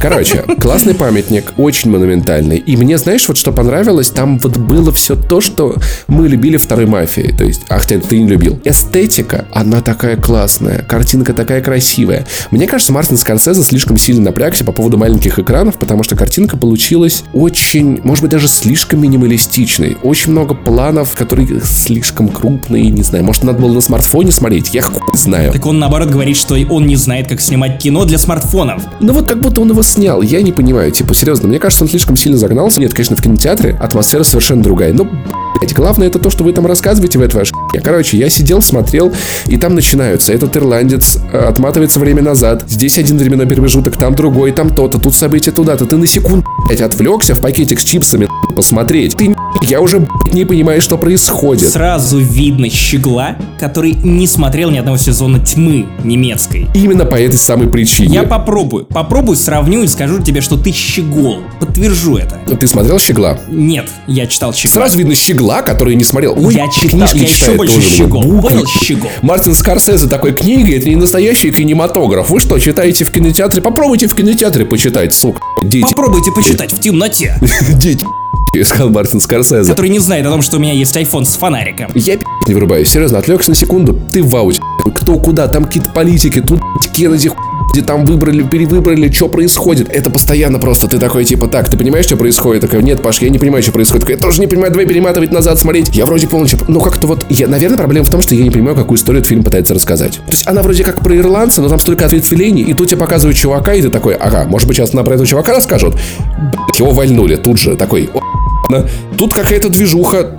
Короче, классный памятник, очень монументальный. И мне, знаешь, вот что понравилось, там вот было все то, что мы любили второй мафии. То есть, ах ты, ты не любил. Эстетика, она такая классная, картинка такая красивая. Мне кажется, Мартин Скорсезе слишком сильно напрягся по поводу маленьких экранов, потому что картинка получилась очень, может быть, даже слишком минималистичной. Очень много планов, которые слишком крупные, не знаю. Может, надо было на смартфоне смотреть, я хуй знаю. Так он, наоборот, говорит, что он не знает, как снимать кино для смартфонов. Ну вот как будто он его снял, я не понимаю, типа, серьезно, мне кажется, он слишком сильно загнался. Нет, конечно, в кинотеатре атмосфера совершенно другая, но, блядь, главное это то, что вы там рассказываете в этой вашей. Короче, я сидел, смотрел, и там начинаются. Этот ирландец э, отматывается время назад, здесь один временной промежуток, там другой, там то-то, тут события туда-то. Ты на секунду, блядь, отвлекся в пакетик с чипсами, посмотреть. Ты я уже не понимаю, что происходит. Сразу видно щегла, который не смотрел ни одного сезона тьмы немецкой. Именно по этой самой причине. Я попробую. Попробую, сравню и скажу тебе, что ты щегол. Подтвержу это. Ты смотрел щегла? Нет, я читал щегла. Сразу видно щегла, который не смотрел. Ой, я читал, книжки я еще больше щегол. Понял, щегол. Мартин Скорсезе такой книга, это не настоящий кинематограф. Вы что, читаете в кинотеатре? Попробуйте в кинотеатре почитать, сука. Дети. Попробуйте почитать в темноте. Дети сказал Мартин Скорсезе. Который не знает о том, что у меня есть iPhone с фонариком. Я не врубаюсь, серьезно, отвлекся на секунду, ты в ауте. Кто куда, там какие-то политики, тут Кеннеди где там выбрали, перевыбрали, что происходит. Это постоянно просто. Ты такой, типа, так, ты понимаешь, что происходит? Такой, нет, Паш, я не понимаю, что происходит. Такой, я тоже не понимаю, давай перематывать назад, смотреть. Я вроде полностью... Ну, как-то вот... Я, наверное, проблема в том, что я не понимаю, какую историю этот фильм пытается рассказать. То есть она вроде как про ирландца, но там столько ответвлений, и тут тебе показывают чувака, и ты такой, ага, может быть, сейчас она про этого чувака расскажут? Блять, его вальнули тут же. Такой, Тут какая-то движуха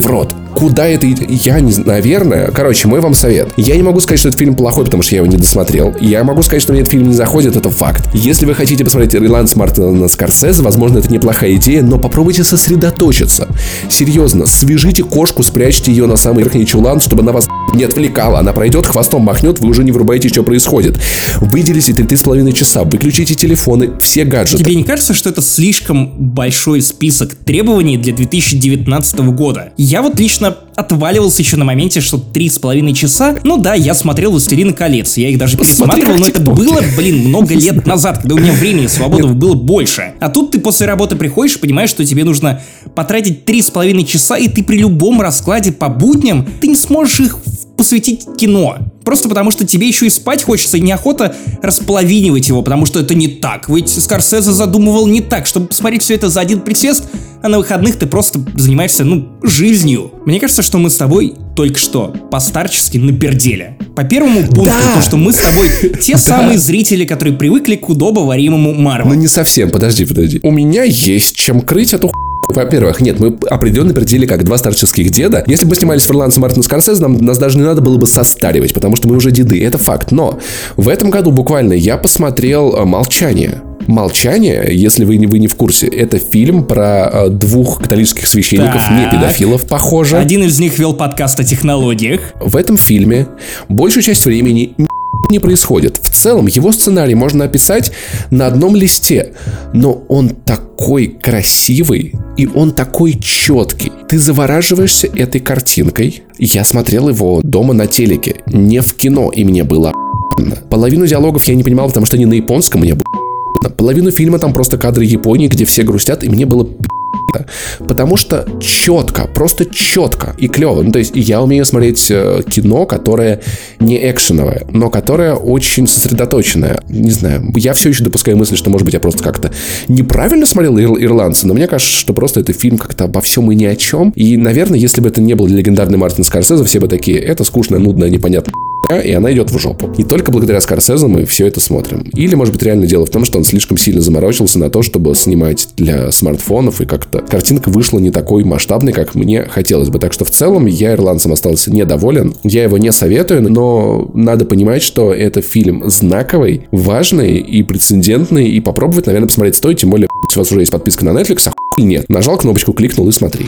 в рот. Куда это Я не наверное. Короче, мой вам совет. Я не могу сказать, что этот фильм плохой, потому что я его не досмотрел. Я могу сказать, что мне этот фильм не заходит, это факт. Если вы хотите посмотреть Ирландс Мартина Скорсезе, возможно, это неплохая идея, но попробуйте сосредоточиться. Серьезно, свяжите кошку, спрячьте ее на самый верхний чулан, чтобы она вас не отвлекала. Она пройдет, хвостом махнет, вы уже не врубаете, что происходит. Выделите 3,5 часа, выключите телефоны, все гаджеты. Тебе не кажется, что это слишком большой список требований для 2019 года? Я вот лично конечно, отваливался еще на моменте, что три с половиной часа. Ну да, я смотрел «Властелин колец», я их даже пересматривал, но это было, блин, много лет назад, когда у меня времени свободного было больше. А тут ты после работы приходишь и понимаешь, что тебе нужно потратить три с половиной часа, и ты при любом раскладе по будням, ты не сможешь их посвятить кино. Просто потому, что тебе еще и спать хочется, и неохота располовинивать его, потому что это не так. Ведь Скорсезе задумывал не так, чтобы посмотреть все это за один присест, а на выходных ты просто занимаешься, ну, жизнью. Мне кажется, что мы с тобой только что постарчески напердели. По первому пункту, да! то, что мы с тобой те самые зрители, которые привыкли к удобоваримому Марвел. Ну не совсем, подожди, подожди. У меня есть чем крыть эту во-первых, нет, мы определенно определили как два старческих деда. Если бы мы снимались фриланса Мартина Скорсезе, нам, нас даже не надо было бы состаривать, потому что мы уже деды, это факт. Но в этом году буквально я посмотрел э, «Молчание». «Молчание», если вы не, вы не в курсе, это фильм про э, двух католических священников, так. не педофилов, похоже. Один из них вел подкаст о технологиях. В этом фильме большую часть времени не происходит. В целом, его сценарий можно описать на одном листе, но он такой красивый и он такой четкий. Ты завораживаешься этой картинкой. Я смотрел его дома на телеке, не в кино, и мне было Половину диалогов я не понимал, потому что они на японском, мне было Половину фильма там просто кадры Японии, где все грустят, и мне было Потому что четко, просто четко и клево. Ну, то есть я умею смотреть э, кино, которое не экшеновое, но которое очень сосредоточенное. Не знаю, я все еще допускаю мысль, что, может быть, я просто как-то неправильно смотрел ир- ирландца, но мне кажется, что просто это фильм как-то обо всем и ни о чем. И, наверное, если бы это не был легендарный Мартин Скорсезе, все бы такие, это скучно, нудно, непонятно и она идет в жопу. И только благодаря Скорсезе мы все это смотрим. Или, может быть, реально дело в том, что он слишком сильно заморочился на то, чтобы снимать для смартфонов, и как-то картинка вышла не такой масштабной, как мне хотелось бы. Так что в целом я ирландцем остался недоволен. Я его не советую, но надо понимать, что это фильм знаковый, важный и прецедентный, и попробовать, наверное, посмотреть стоит, тем более, у вас уже есть подписка на Netflix, а нет. Нажал кнопочку, кликнул и смотри.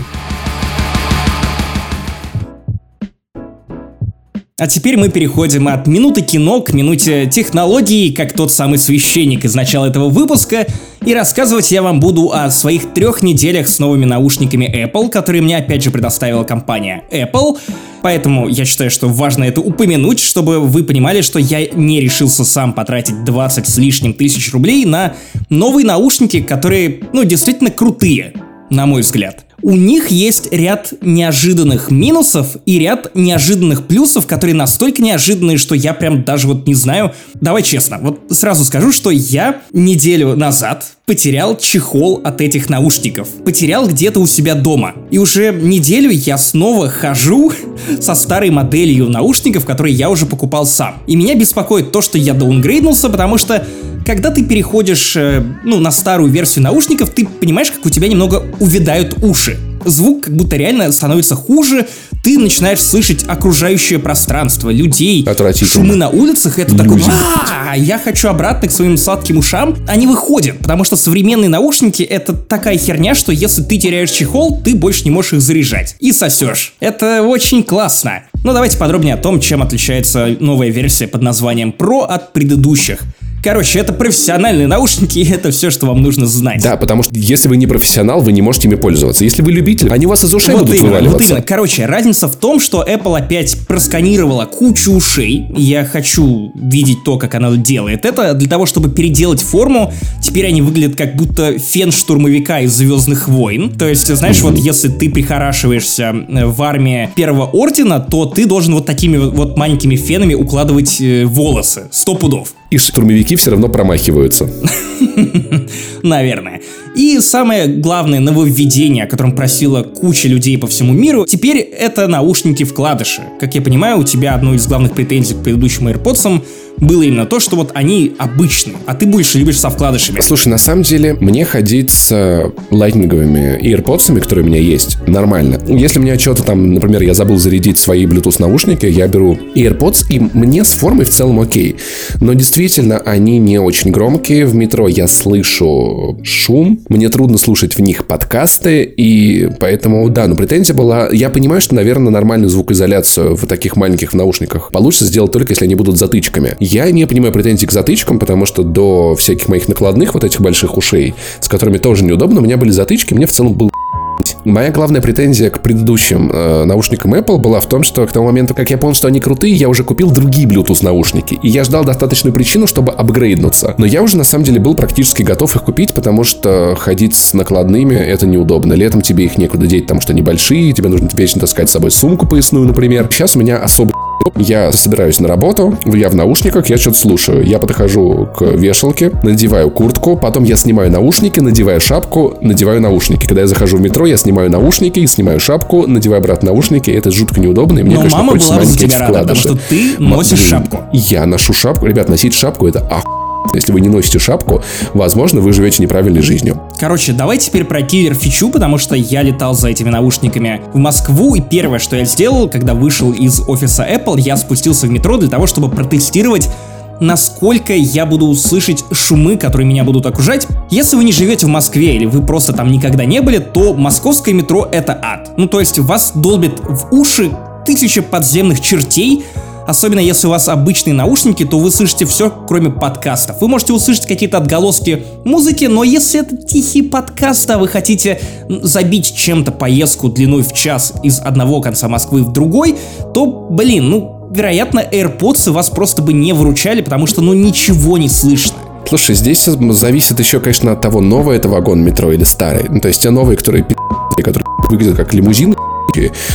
А теперь мы переходим от минуты кино к минуте технологий, как тот самый священник из начала этого выпуска, и рассказывать я вам буду о своих трех неделях с новыми наушниками Apple, которые мне опять же предоставила компания Apple. Поэтому я считаю, что важно это упомянуть, чтобы вы понимали, что я не решился сам потратить 20 с лишним тысяч рублей на новые наушники, которые, ну, действительно крутые, на мой взгляд у них есть ряд неожиданных минусов и ряд неожиданных плюсов, которые настолько неожиданные, что я прям даже вот не знаю. Давай честно, вот сразу скажу, что я неделю назад потерял чехол от этих наушников. Потерял где-то у себя дома. И уже неделю я снова хожу со старой моделью наушников, которые я уже покупал сам. И меня беспокоит то, что я даунгрейднулся, потому что когда ты переходишь, э, ну, на старую версию наушников, ты понимаешь, как у тебя немного увядают уши. звук как будто реально становится хуже, ты начинаешь слышать окружающее пространство, людей, шумы на улицах, это такой, а, я хочу обратно к своим сладким ушам. Они выходят, потому что современные наушники это такая херня, что если ты теряешь чехол, ты больше не можешь их заряжать. И сосешь. Это очень классно. Но давайте подробнее о том, чем отличается новая версия под названием Pro от предыдущих. Короче, это профессиональные наушники, и это все, что вам нужно знать. Да, потому что если вы не профессионал, вы не можете ими пользоваться. Если вы любитель, они у вас из ушей вот будут именно, вываливаться. Вот именно. Короче, разница в том, что Apple опять просканировала кучу ушей. Я хочу видеть то, как она делает это. Для того, чтобы переделать форму, теперь они выглядят как будто фен штурмовика из Звездных войн. То есть, знаешь, mm-hmm. вот если ты прихорашиваешься э, в армии первого ордена, то ты должен вот такими вот маленькими фенами укладывать э, волосы. Сто пудов и штурмовики все равно промахиваются. Наверное. И самое главное нововведение, о котором просила куча людей по всему миру, теперь это наушники-вкладыши. Как я понимаю, у тебя одну из главных претензий к предыдущим AirPods было именно то, что вот они обычные, а ты больше любишь со вкладышами. Слушай, на самом деле, мне ходить с лайтинговыми AirPods, которые у меня есть, нормально. Если у меня что-то там, например, я забыл зарядить свои Bluetooth наушники, я беру AirPods, и мне с формой в целом окей. Но действительно, они не очень громкие. В метро я слышу шум, мне трудно слушать в них подкасты, и поэтому, да, но претензия была... Я понимаю, что, наверное, нормальную звукоизоляцию в таких маленьких наушниках получится сделать только если они будут затычками. Я не понимаю претензий к затычкам, потому что до всяких моих накладных вот этих больших ушей, с которыми тоже неудобно, у меня были затычки, мне в целом был Моя главная претензия к предыдущим э, наушникам Apple была в том, что к тому моменту, как я понял, что они крутые, я уже купил другие Bluetooth наушники. И я ждал достаточную причину, чтобы апгрейднуться. Но я уже на самом деле был практически готов их купить, потому что ходить с накладными это неудобно. Летом тебе их некуда деть, потому что они большие, тебе нужно вечно таскать с собой сумку поясную, например. Сейчас у меня особо я собираюсь на работу, я в наушниках, я что-то слушаю. Я подхожу к вешалке, надеваю куртку, потом я снимаю наушники, надеваю шапку, надеваю наушники. Когда я захожу в метро, я снимаю наушники, снимаю шапку, надеваю обратно наушники. Это жутко неудобно, и мне, Но конечно, мама хочется была маленькие эти вкладыши. Потому что ты носишь шапку. Я ношу шапку. Ребят, носить шапку это охуенно если вы не носите шапку, возможно, вы живете неправильной жизнью. Короче, давайте теперь про киллер фичу, потому что я летал за этими наушниками в Москву, и первое, что я сделал, когда вышел из офиса Apple, я спустился в метро для того, чтобы протестировать насколько я буду услышать шумы, которые меня будут окружать. Если вы не живете в Москве или вы просто там никогда не были, то московское метро это ад. Ну то есть вас долбит в уши тысяча подземных чертей, Особенно если у вас обычные наушники, то вы слышите все, кроме подкастов. Вы можете услышать какие-то отголоски музыки, но если это тихий подкаст, а вы хотите забить чем-то поездку длиной в час из одного конца Москвы в другой, то, блин, ну, вероятно, AirPods вас просто бы не выручали, потому что, ну, ничего не слышно. Слушай, здесь зависит еще, конечно, от того, новый это вагон метро или старый. Ну, то есть те новые, которые которые выглядят как лимузины,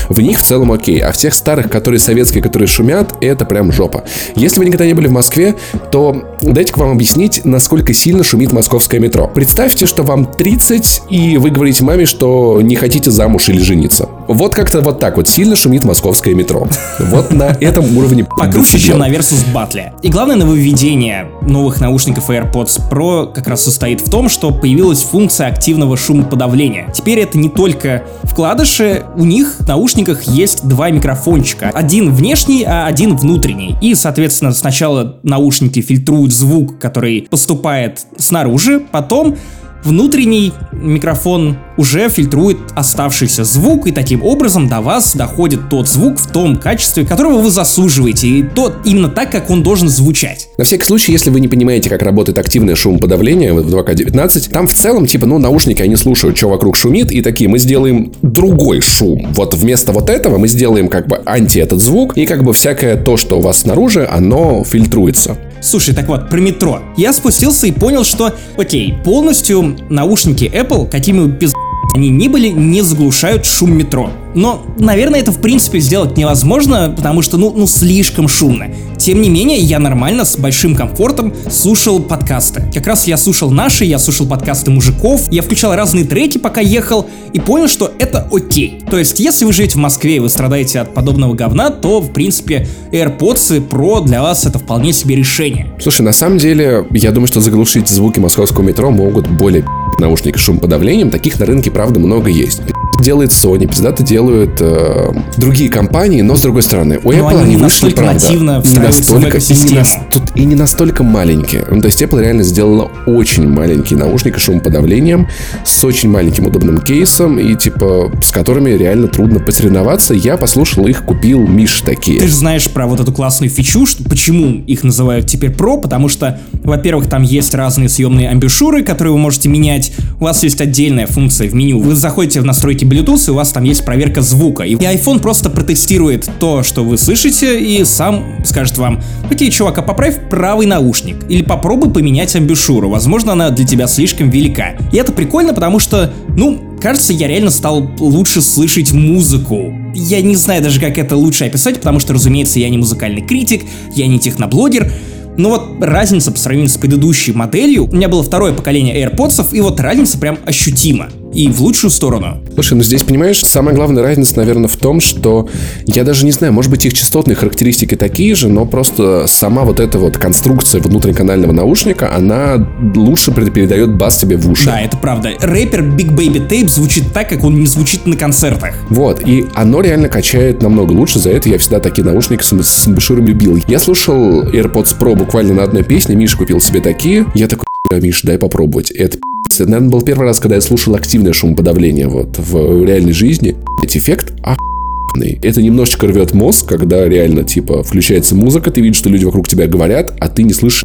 в них в целом окей. А в тех старых, которые советские, которые шумят, это прям жопа. Если вы никогда не были в Москве, то дайте-ка вам объяснить, насколько сильно шумит московское метро. Представьте, что вам 30, и вы говорите маме, что не хотите замуж или жениться. Вот как-то вот так вот сильно шумит московское метро. Вот на этом уровне Покруче, чем на Versus Battle. И главное нововведение новых наушников AirPods Pro как раз состоит в том, что появилась функция активного шумоподавления. Теперь это не только вкладыши, у них в наушниках есть два микрофончика. Один внешний, а один внутренний. И, соответственно, сначала наушники фильтруют звук, который поступает снаружи, потом внутренний микрофон уже фильтрует оставшийся звук, и таким образом до вас доходит тот звук в том качестве, которого вы заслуживаете, и тот именно так, как он должен звучать. На всякий случай, если вы не понимаете, как работает активное шумоподавление в 2К19, там в целом, типа, ну, наушники, они слушают, что вокруг шумит, и такие, мы сделаем другой шум. Вот вместо вот этого мы сделаем как бы анти этот звук, и как бы всякое то, что у вас снаружи, оно фильтруется. Слушай, так вот, про метро. Я спустился и понял, что, окей, полностью наушники Apple, какими бы пиз они ни были, не заглушают шум метро. Но, наверное, это в принципе сделать невозможно, потому что, ну, ну слишком шумно. Тем не менее, я нормально, с большим комфортом слушал подкасты. Как раз я слушал наши, я слушал подкасты мужиков, я включал разные треки, пока ехал, и понял, что это окей. То есть, если вы живете в Москве и вы страдаете от подобного говна, то, в принципе, AirPods Pro для вас это вполне себе решение. Слушай, на самом деле, я думаю, что заглушить звуки московского метро могут более наушники с шумоподавлением. Таких на рынке, правда, много есть делает Sony, пиздато делают э, другие компании, но с другой стороны, у Но Apple они они вышли, правда, не настолько, и не, нас- тут и не настолько маленькие. Ну, то есть Apple реально сделала очень маленький наушник с шумоподавлением, с очень маленьким удобным кейсом, и типа с которыми реально трудно посоревноваться. Я послушал их, купил Миш такие. Ты же знаешь про вот эту классную фичу, что- почему их называют теперь Pro, потому что, во-первых, там есть разные съемные амбушюры, которые вы можете менять, у вас есть отдельная функция в меню, вы заходите в настройки Bluetooth, и у вас там есть проверка звука, и iPhone просто протестирует то, что вы слышите, и сам скажет вам, окей, чувак, а поправь правый наушник, или попробуй поменять амбушюру, возможно, она для тебя слишком велика. И это прикольно, потому что, ну, Кажется, я реально стал лучше слышать музыку. Я не знаю даже, как это лучше описать, потому что, разумеется, я не музыкальный критик, я не техноблогер, но вот разница по сравнению с предыдущей моделью, у меня было второе поколение AirPods, и вот разница прям ощутима. И в лучшую сторону. Слушай, ну здесь, понимаешь, самая главная разница, наверное, в том, что я даже не знаю, может быть, их частотные характеристики такие же, но просто сама вот эта вот конструкция внутриканального наушника, она лучше передает бас тебе в уши. Да, это правда. Рэпер Big Baby Tape звучит так, как он не звучит на концертах. Вот, и оно реально качает намного лучше, за это я всегда такие наушники с, с амбушюром любил. Я слушал AirPods Pro буквально на одной песне, Миша купил себе такие, я такой, «Бля, Миш, дай попробовать, это пи***ц». Это, наверное, был первый раз, когда я слушал активное шумоподавление вот в реальной жизни. Эффект охуенный. Это немножечко рвет мозг, когда реально, типа, включается музыка, ты видишь, что люди вокруг тебя говорят, а ты не слышишь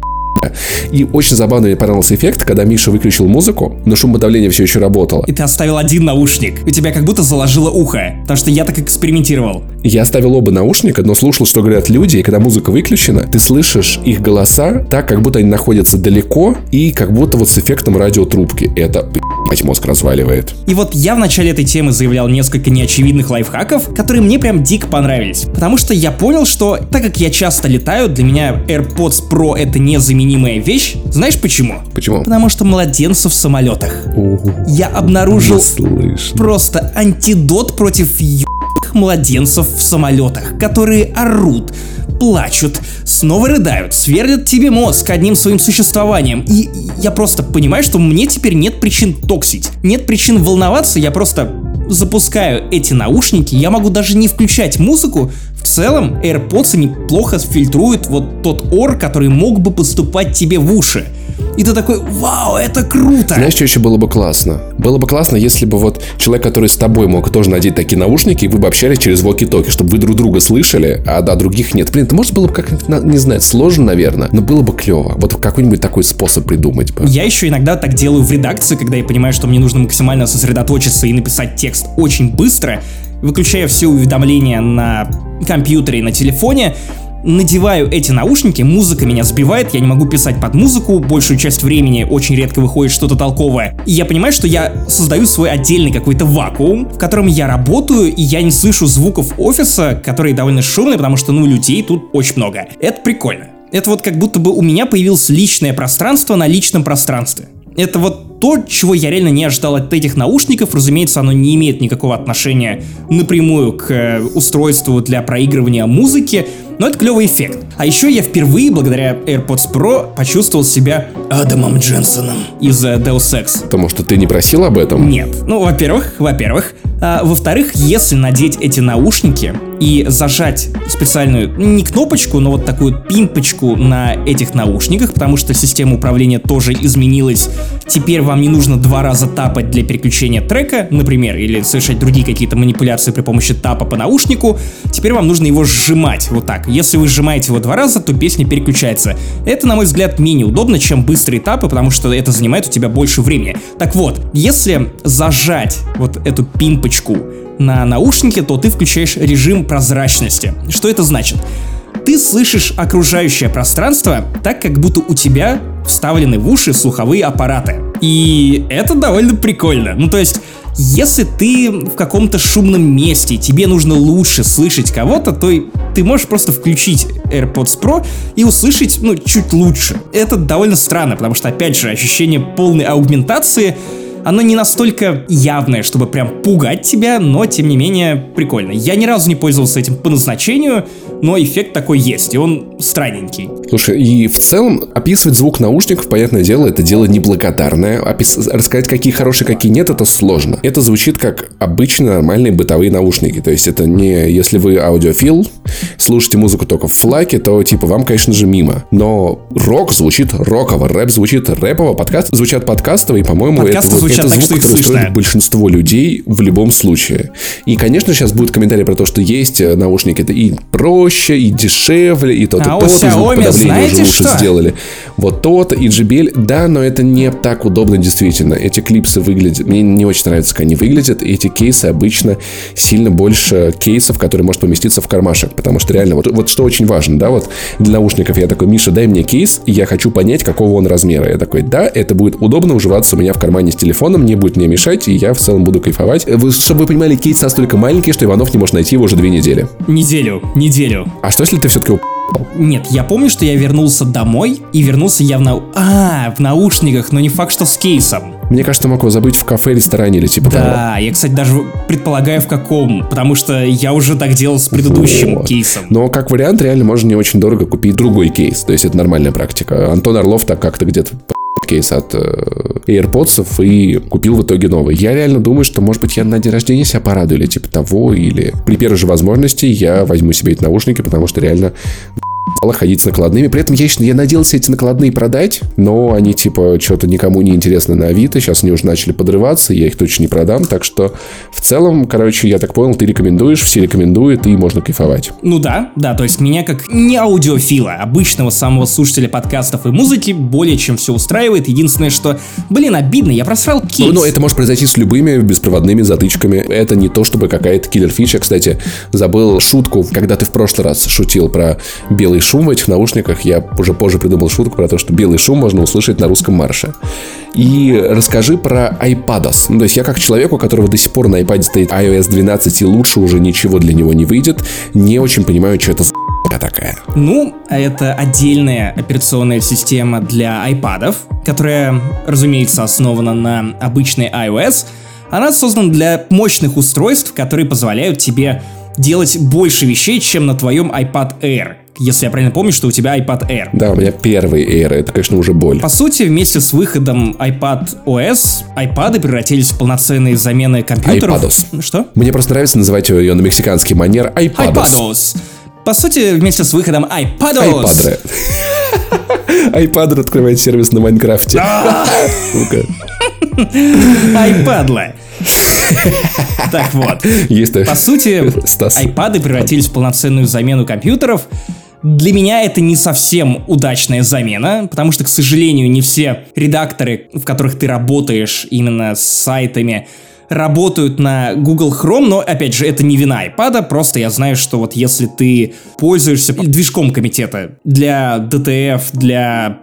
и очень забавно мне понравился эффект, когда Миша выключил музыку, но шумоподавление все еще работало. И ты оставил один наушник. У тебя как будто заложило ухо. Потому что я так экспериментировал. Я оставил оба наушника, но слушал, что говорят люди, и когда музыка выключена, ты слышишь их голоса так, как будто они находятся далеко, и как будто вот с эффектом радиотрубки. Это, блядь, мозг разваливает. И вот я в начале этой темы заявлял несколько неочевидных лайфхаков, которые мне прям дико понравились. Потому что я понял, что так как я часто летаю, для меня AirPods Pro это незаменимая вещь. Знаешь почему? Почему? Потому что младенцев в самолетах. Я обнаружил просто антидот против ебаных младенцев в самолетах, которые орут, плачут, снова рыдают, сверлят тебе мозг одним своим существованием. И я просто понимаю, что мне теперь нет причин токсить, нет причин волноваться, я просто запускаю эти наушники, я могу даже не включать музыку, в целом AirPods неплохо фильтруют вот тот ор, который мог бы поступать тебе в уши. И ты такой, вау, это круто! Знаешь, что еще было бы классно? Было бы классно, если бы вот человек, который с тобой мог тоже надеть такие наушники, и вы бы общались через воки-токи, чтобы вы друг друга слышали, а до других нет. Блин, это может было бы как не знаю, сложно, наверное, но было бы клево. Вот какой-нибудь такой способ придумать бы. Я еще иногда так делаю в редакции, когда я понимаю, что мне нужно максимально сосредоточиться и написать текст очень быстро, выключая все уведомления на компьютере и на телефоне, надеваю эти наушники, музыка меня сбивает, я не могу писать под музыку, большую часть времени очень редко выходит что-то толковое. И я понимаю, что я создаю свой отдельный какой-то вакуум, в котором я работаю, и я не слышу звуков офиса, которые довольно шумные, потому что, ну, людей тут очень много. Это прикольно. Это вот как будто бы у меня появилось личное пространство на личном пространстве. Это вот то, чего я реально не ожидал от этих наушников. Разумеется, оно не имеет никакого отношения напрямую к э, устройству для проигрывания музыки, но это клевый эффект. А еще я впервые, благодаря AirPods Pro, почувствовал себя Адамом Дженсоном из Deus Ex. Потому что ты не просил об этом? Нет. Ну, во-первых, во-первых. А, во-вторых, если надеть эти наушники и зажать специальную, ну, не кнопочку, но вот такую пимпочку на этих наушниках, потому что система управления тоже изменилась. Теперь вам не нужно два раза тапать для переключения трека, например, или совершать другие какие-то манипуляции при помощи тапа по наушнику. Теперь вам нужно его сжимать вот так. Если вы сжимаете его два раза, то песня переключается. Это, на мой взгляд, менее удобно, чем быстрые тапы, потому что это занимает у тебя больше времени. Так вот, если зажать вот эту пимпочку на наушнике, то ты включаешь режим прозрачности. Что это значит? Ты слышишь окружающее пространство так, как будто у тебя вставлены в уши слуховые аппараты. И это довольно прикольно. Ну, то есть, если ты в каком-то шумном месте, тебе нужно лучше слышать кого-то, то ты можешь просто включить AirPods Pro и услышать, ну, чуть лучше. Это довольно странно, потому что, опять же, ощущение полной аугментации оно не настолько явное, чтобы прям пугать тебя, но тем не менее прикольно. Я ни разу не пользовался этим по назначению, но эффект такой есть, и он странненький. Слушай, и в целом описывать звук наушников, понятное дело, это дело неблагодарное. Опис... Рассказать, какие хорошие, какие нет, это сложно. Это звучит как обычные нормальные бытовые наушники. То есть это не, если вы аудиофил, слушаете музыку только в флаке, то типа вам, конечно же, мимо. Но рок звучит роково, рэп звучит рэпово, подкаст звучат подкастово, и, по-моему, это, вот, это звук, так, который устроит большинство людей в любом случае. И, конечно, сейчас будет комментарий про то, что есть наушники это и проще, и дешевле, и тот, а и тот, и звук подавления уже лучше что? сделали. Вот тот и JBL, да, но это не так удобно действительно. Эти клипсы выглядят, мне не очень нравится, как они выглядят. Эти кейсы обычно сильно больше кейсов, которые может поместиться в кармашек, потому что реально, вот, вот что очень важно, да, вот для наушников я такой, Миша, дай мне кейс, и я хочу понять, какого он размера. Я такой, да, это будет удобно уживаться у меня в кармане с телефоном, не будет мне мешать, и я в целом буду кайфовать. Вы, чтобы вы понимали, кейс настолько маленький, что Иванов не может найти его уже две недели. Неделю, неделю. А что если ты все-таки нет, я помню, что я вернулся домой и вернулся я в нау... А, в наушниках, но не факт, что с кейсом. Мне кажется, мог его забыть в кафе, ресторане или типа да, того. Я, кстати, даже предполагаю в каком, потому что я уже так делал с предыдущим вот. кейсом. Но как вариант, реально можно не очень дорого купить другой кейс, то есть это нормальная практика. Антон Орлов так как-то где-то кейс от э, AirPods и купил в итоге новый. Я реально думаю, что, может быть, я на день рождения себя порадую или типа того, или при первой же возможности я возьму себе эти наушники, потому что реально ходить с накладными. При этом я, я надеялся эти накладные продать, но они типа что-то никому не интересны на Авито. Сейчас они уже начали подрываться, я их точно не продам. Так что в целом, короче, я так понял, ты рекомендуешь, все рекомендуют, и можно кайфовать. Ну да, да, то есть меня как не аудиофила, обычного самого слушателя подкастов и музыки более чем все устраивает. Единственное, что, блин, обидно, я просрал кейс. Ну, ну это может произойти с любыми беспроводными затычками. Это не то, чтобы какая-то киллер-фича. Кстати, забыл шутку, когда ты в прошлый раз шутил про белый шум в этих наушниках. Я уже позже придумал шутку про то, что белый шум можно услышать на русском марше. И расскажи про iPadOS. Ну, то есть я как человек, у которого до сих пор на iPad стоит iOS 12 и лучше уже ничего для него не выйдет, не очень понимаю, что это за такая. Ну, это отдельная операционная система для iPadов, которая, разумеется, основана на обычной iOS. Она создана для мощных устройств, которые позволяют тебе делать больше вещей, чем на твоем iPad Air если я правильно помню, что у тебя iPad Air. Да, у меня первый Air, это, конечно, уже боль. По сути, вместе с выходом iPad OS, iPad превратились в полноценные замены компьютеров. iPadOS. Что? Мне просто нравится называть ее на мексиканский манер iPadOS. iPadOS. По сути, вместе с выходом iPadOS. iPad. iPad открывает сервис на Майнкрафте. iPadla. Так вот. Есть По сути, iPad превратились в полноценную замену компьютеров. Для меня это не совсем удачная замена, потому что, к сожалению, не все редакторы, в которых ты работаешь именно с сайтами, работают на Google Chrome, но, опять же, это не вина iPad, просто я знаю, что вот если ты пользуешься движком комитета для DTF, для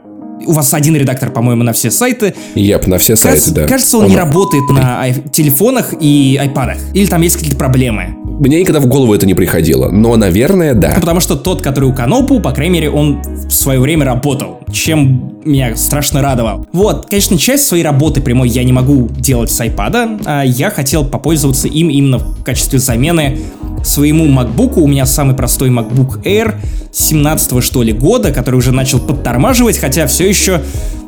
у вас один редактор, по-моему, на все сайты. Яп, на все сайты, кажется, да. Кажется, он, он не работает на телефонах и айпадах. Или там есть какие-то проблемы. Мне никогда в голову это не приходило, но, наверное, да. Ну, потому что тот, который у Канопу, по крайней мере, он в свое время работал, чем меня страшно радовал. Вот, конечно, часть своей работы прямой я не могу делать с iPad, а я хотел попользоваться им именно в качестве замены своему MacBook. У меня самый простой MacBook Air 17 что ли года, который уже начал подтормаживать, хотя все еще,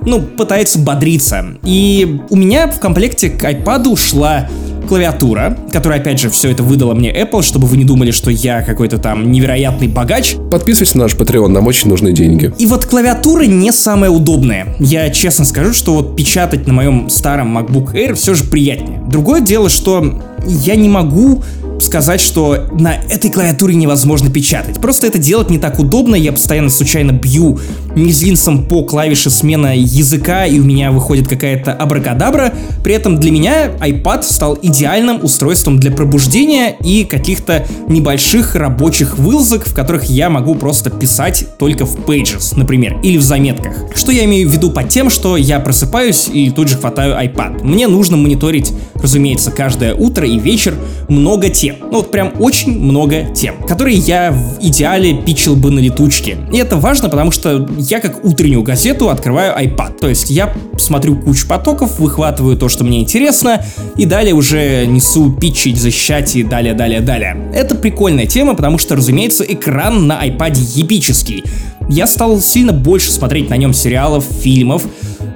ну, пытается бодриться. И у меня в комплекте к iPad ушла клавиатура, которая, опять же, все это выдала мне Apple, чтобы вы не думали, что я какой-то там невероятный богач. Подписывайтесь на наш Patreon, нам очень нужны деньги. И вот клавиатура не самая удобная. Я честно скажу, что вот печатать на моем старом MacBook Air все же приятнее. Другое дело, что я не могу сказать, что на этой клавиатуре невозможно печатать. Просто это делать не так удобно, я постоянно случайно бью мизинцем по клавише смена языка, и у меня выходит какая-то абракадабра. При этом для меня iPad стал идеальным устройством для пробуждения и каких-то небольших рабочих вылазок, в которых я могу просто писать только в Pages, например, или в заметках. Что я имею в виду под тем, что я просыпаюсь и тут же хватаю iPad. Мне нужно мониторить, разумеется, каждое утро и вечер много тем. Ну вот прям очень много тем, которые я в идеале пичил бы на летучке. И это важно, потому что я как утреннюю газету открываю iPad. То есть я смотрю кучу потоков, выхватываю то, что мне интересно, и далее уже несу питчить, защищать и далее, далее, далее. Это прикольная тема, потому что, разумеется, экран на iPad епический. Я стал сильно больше смотреть на нем сериалов, фильмов,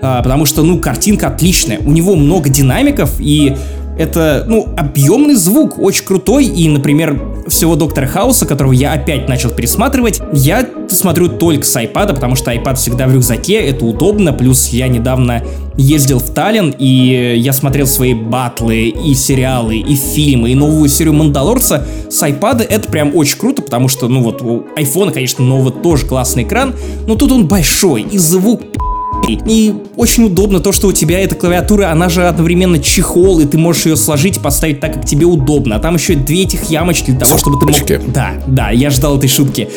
а, потому что, ну, картинка отличная. У него много динамиков, и это, ну, объемный звук, очень крутой, и, например, всего Доктора Хауса, которого я опять начал пересматривать, я смотрю только с iPad, потому что iPad всегда в рюкзаке, это удобно, плюс я недавно ездил в Таллин, и я смотрел свои батлы, и сериалы, и фильмы, и новую серию Мандалорца с iPad, это прям очень круто, потому что, ну вот, у iPhone, конечно, нового тоже классный экран, но тут он большой, и звук и очень удобно то, что у тебя эта клавиатура, она же одновременно чехол, и ты можешь ее сложить и поставить так, как тебе удобно. А там еще две этих ямочки для того, чтобы ты мог... Да, да, я ждал этой шутки.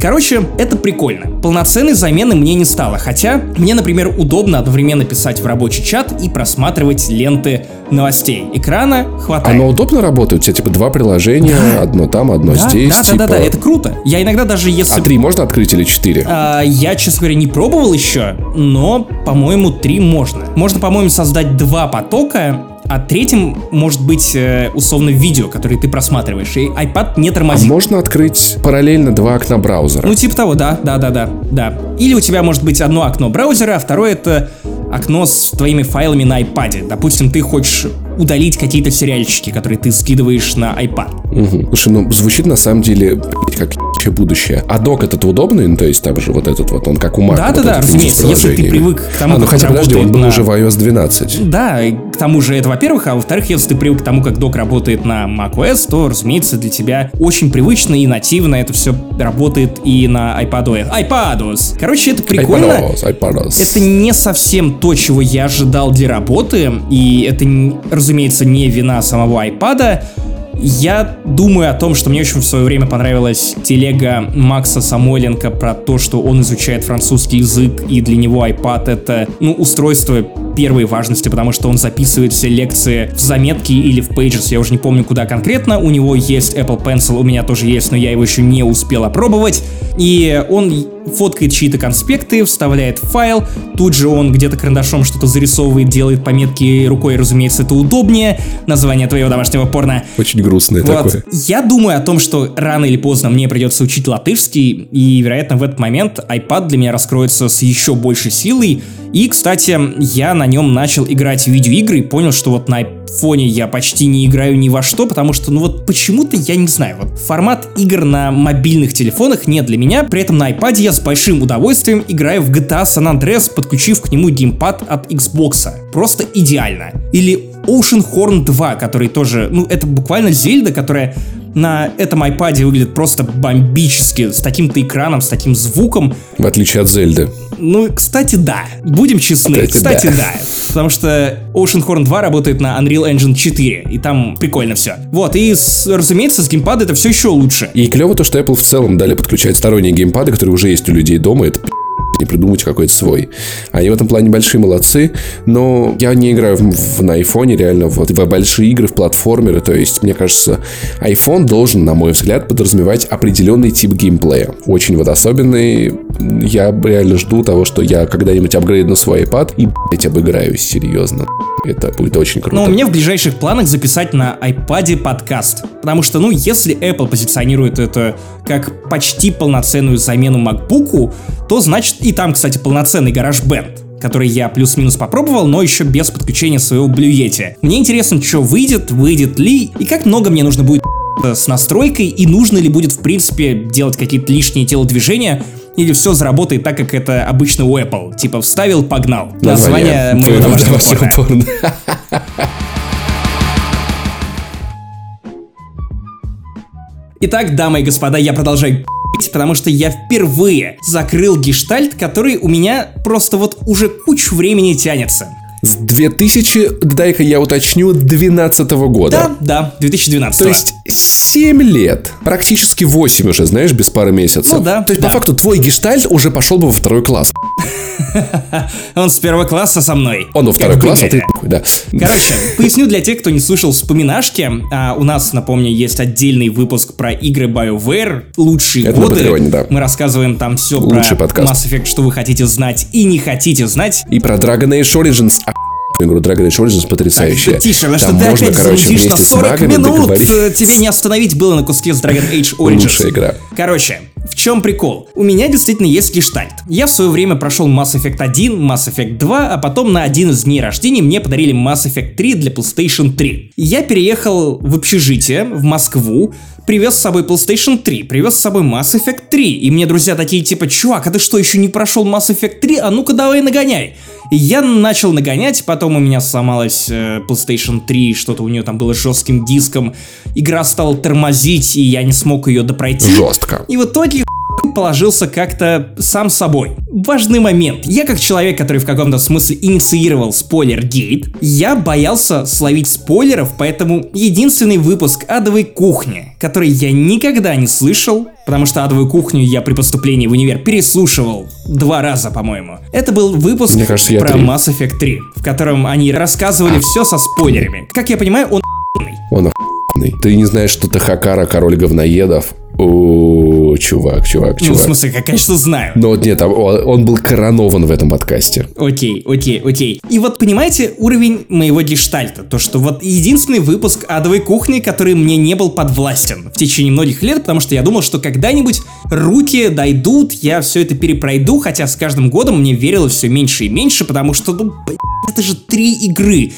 Короче, это прикольно. Полноценной замены мне не стало, хотя мне, например, удобно одновременно писать в рабочий чат и просматривать ленты новостей. Экрана хватает. Оно удобно работает? У тебя типа два приложения, да. одно там, одно да, здесь. Да, типа... да, да, да, это круто. Я иногда даже если... А три можно открыть или четыре? А, я, честно говоря, не пробовал еще, но, по-моему, три можно. Можно, по-моему, создать два потока а третьим может быть э, условно видео, которое ты просматриваешь, и iPad не тормозит. А можно открыть параллельно два окна браузера? Ну, типа того, да, да, да, да, да. Или у тебя может быть одно окно браузера, а второе это окно с твоими файлами на iPad. Допустим, ты хочешь удалить какие-то сериальчики, которые ты скидываешь на iPad. Угу. Слушай, ну звучит на самом деле как будущее. А док этот удобный, ну, то есть там же вот этот вот, он как у Mac. Да, вот да, да, разумеется, если ты привык к тому, а, ну хотя подожди, он был на... уже в iOS 12. Да, и к тому же это во-первых, а во-вторых, если ты привык к тому, как док работает на macOS, то, разумеется, для тебя очень привычно и нативно это все работает и на iPadOS. iPadOS! Короче, это прикольно. iPadOS, iPadOS. Это не совсем то, чего я ожидал для работы, и это, разумеется, не вина самого iPad, я думаю о том, что мне очень в свое время понравилась телега Макса Самойленко про то, что он изучает французский язык, и для него iPad это, ну, устройство первой важности, потому что он записывает все лекции в заметки или в Pages, я уже не помню куда конкретно. У него есть Apple Pencil, у меня тоже есть, но я его еще не успел опробовать. И он фоткает чьи-то конспекты, вставляет в файл, тут же он где-то карандашом что-то зарисовывает, делает пометки рукой, разумеется, это удобнее. Название твоего домашнего порно. Очень грустное вот. такое. Я думаю о том, что рано или поздно мне придется учить латышский, и, вероятно, в этот момент iPad для меня раскроется с еще большей силой. И, кстати, я на нем начал играть в видеоигры и понял, что вот на фоне я почти не играю ни во что, потому что, ну вот почему-то, я не знаю, вот формат игр на мобильных телефонах не для меня, при этом на iPad я с большим удовольствием играю в GTA San Andreas, подключив к нему геймпад от Xbox. Просто идеально. Или Ocean Horn 2, который тоже, ну это буквально Зельда, которая на этом iPad выглядит просто бомбически, с таким-то экраном, с таким звуком. В отличие от Зельды. Ну, кстати, да. Будем честны. Кстати, кстати да. да. Потому что Ocean Horn 2 работает на Unreal Engine 4, и там прикольно все. Вот, и, с, разумеется, с геймпада это все еще лучше. И клево то, что Apple в целом дали подключать сторонние геймпады, которые уже есть у людей дома. Это не придумать какой-то свой. Они в этом плане большие молодцы, но я не играю в, в, на айфоне реально вот, в большие игры, в платформеры, то есть, мне кажется, iPhone должен, на мой взгляд, подразумевать определенный тип геймплея. Очень вот особенный. Я реально жду того, что я когда-нибудь апгрейдну свой iPad и, блять, обыграюсь, серьезно. Это будет очень круто. Но у меня в ближайших планах записать на iPad подкаст. Потому что, ну, если Apple позиционирует это как почти полноценную замену MacBook, то значит и там, кстати, полноценный GarageBand который я плюс-минус попробовал, но еще без подключения своего Yeti. Мне интересно, что выйдет, выйдет ли, и как много мне нужно будет с настройкой, и нужно ли будет, в принципе, делать какие-то лишние телодвижения, или все заработает так, как это обычно у Apple. Типа вставил, погнал. Название, Название моего домашнего порно. Итак, дамы и господа, я продолжаю потому что я впервые закрыл гештальт, который у меня просто вот уже кучу времени тянется. С 2000, дай-ка я уточню, 12 года. Да, да, 2012. То есть 7 лет, практически 8 уже, знаешь, без пары месяцев. Ну да, То есть, да. по факту, твой гештальт уже пошел бы во второй класс. Он с первого класса со мной. Он во второй класс, а ты да. Короче, поясню для тех, кто не слышал вспоминашки. А, у нас, напомню, есть отдельный выпуск про игры BioWare, лучшие Это на годы. Патреоне, да. Мы рассказываем там все Лучший про подкаст. Mass Effect, что вы хотите знать и не хотите знать. И про Dragon Age Origins. А, игру Dragon Age Origins потрясающая. Тише, потому что Там ты можно, опять короче, на вместе с 40 магами минут. договорить. Э, Тебе не остановить было на куске с Dragon Age Origins. Лучшая игра. Короче, в чем прикол? У меня действительно есть гештальт. Я в свое время прошел Mass Effect 1, Mass Effect 2, а потом на один из дней рождения мне подарили Mass Effect 3 для PlayStation 3. Я переехал в общежитие в Москву, привез с собой PlayStation 3, привез с собой Mass Effect 3, и мне друзья такие типа, чувак, а ты что, еще не прошел Mass Effect 3? А ну-ка давай нагоняй. И я начал нагонять, потом у меня сломалась э, PlayStation 3, что-то у нее там было с жестким диском, игра стала тормозить, и я не смог ее допройти. Жестко. И в итоге положился как-то сам собой. Важный момент. Я как человек, который в каком-то смысле инициировал спойлер-гейт, я боялся словить спойлеров, поэтому единственный выпуск «Адовой кухни», который я никогда не слышал, потому что «Адовую кухню» я при поступлении в универ переслушивал два раза, по-моему. Это был выпуск Мне кажется, про три. Mass Effect 3, в котором они рассказывали все со спойлерами. Как я понимаю, он Он охуенный. Ты не знаешь, что ты Хакара, король говноедов. О, чувак, чувак, ну, в чувак. смысле, я, конечно, знаю. Но вот нет, он он был коронован в этом подкасте. Окей, окей, окей. И вот понимаете уровень моего гештальта, то что вот единственный выпуск адовой кухни, который мне не был подвластен в течение многих лет, потому что я думал, что когда-нибудь руки дойдут, я все это перепройду, хотя с каждым годом мне верилось все меньше и меньше, потому что, ну, это же три игры,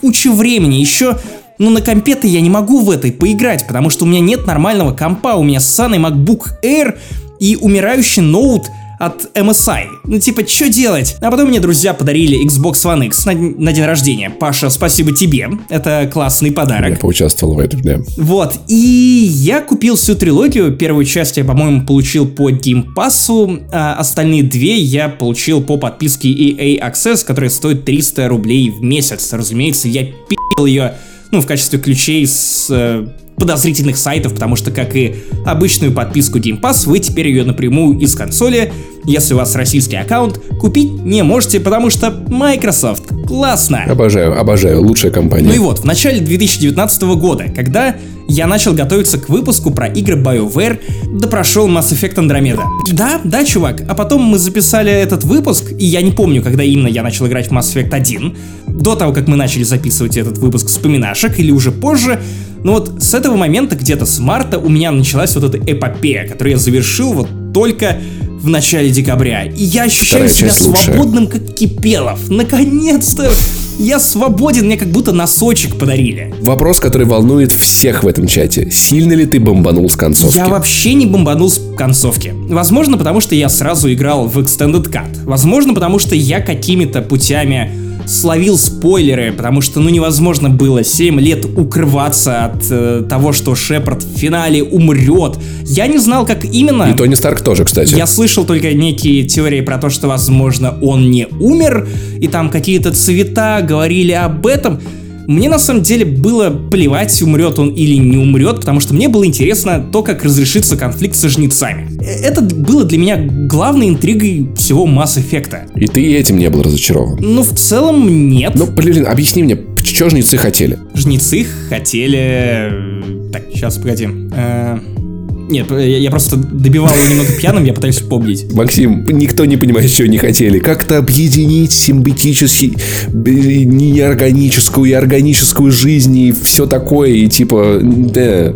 куча времени, еще ну, на компе-то я не могу в этой поиграть, потому что у меня нет нормального компа, у меня ссаный MacBook Air и умирающий ноут от MSI. Ну, типа, что делать? А потом мне друзья подарили Xbox One X на, на день рождения. Паша, спасибо тебе. Это классный Я подарок. поучаствовал в этом, да. Вот, и я купил всю трилогию. Первую часть я, по-моему, получил по Game Pass, а остальные две я получил по подписке EA Access, которая стоит 300 рублей в месяц. Разумеется, я пи***л ее, ну, в качестве ключей с э, подозрительных сайтов, потому что, как и обычную подписку Game Pass, вы теперь ее напрямую из консоли, если у вас российский аккаунт, купить не можете, потому что Microsoft. Классно! Обожаю, обожаю. Лучшая компания. Ну и вот, в начале 2019 года, когда я начал готовиться к выпуску про игры BioWare, да прошел Mass Effect Andromeda. Да, да, чувак. А потом мы записали этот выпуск, и я не помню, когда именно я начал играть в Mass Effect 1, до того, как мы начали записывать этот выпуск вспоминашек, или уже позже, но вот с этого момента, где-то с марта, у меня началась вот эта эпопея, которую я завершил вот только в начале декабря. И я ощущаю Вторая себя свободным, как Кипелов. Наконец-то я свободен, мне как будто носочек подарили. Вопрос, который волнует всех в этом чате. Сильно ли ты бомбанул с концовки? Я вообще не бомбанул с концовки. Возможно, потому что я сразу играл в Extended Cut. Возможно, потому что я какими-то путями словил спойлеры, потому что, ну, невозможно было 7 лет укрываться от э, того, что Шепард в финале умрет. Я не знал, как именно. И Тони Старк тоже, кстати. Я слышал только некие теории про то, что, возможно, он не умер, и там какие-то цвета говорили об этом. Мне на самом деле было плевать, умрет он или не умрет, потому что мне было интересно то, как разрешится конфликт со жнецами. Э, Это было для меня главной интригой всего Mass Effect. И ты этим не был разочарован. Ну, в целом, нет. Ну, блин, объясни мне, что жнецы хотели? Жнецы хотели... э, Так, сейчас, погоди. Э, Нет, я я просто добивал его немного пьяным, я пытаюсь помнить. Максим, никто не понимает, что они хотели. Как-то объединить симбиотический, неорганическую и органическую жизнь и все такое, и типа, да.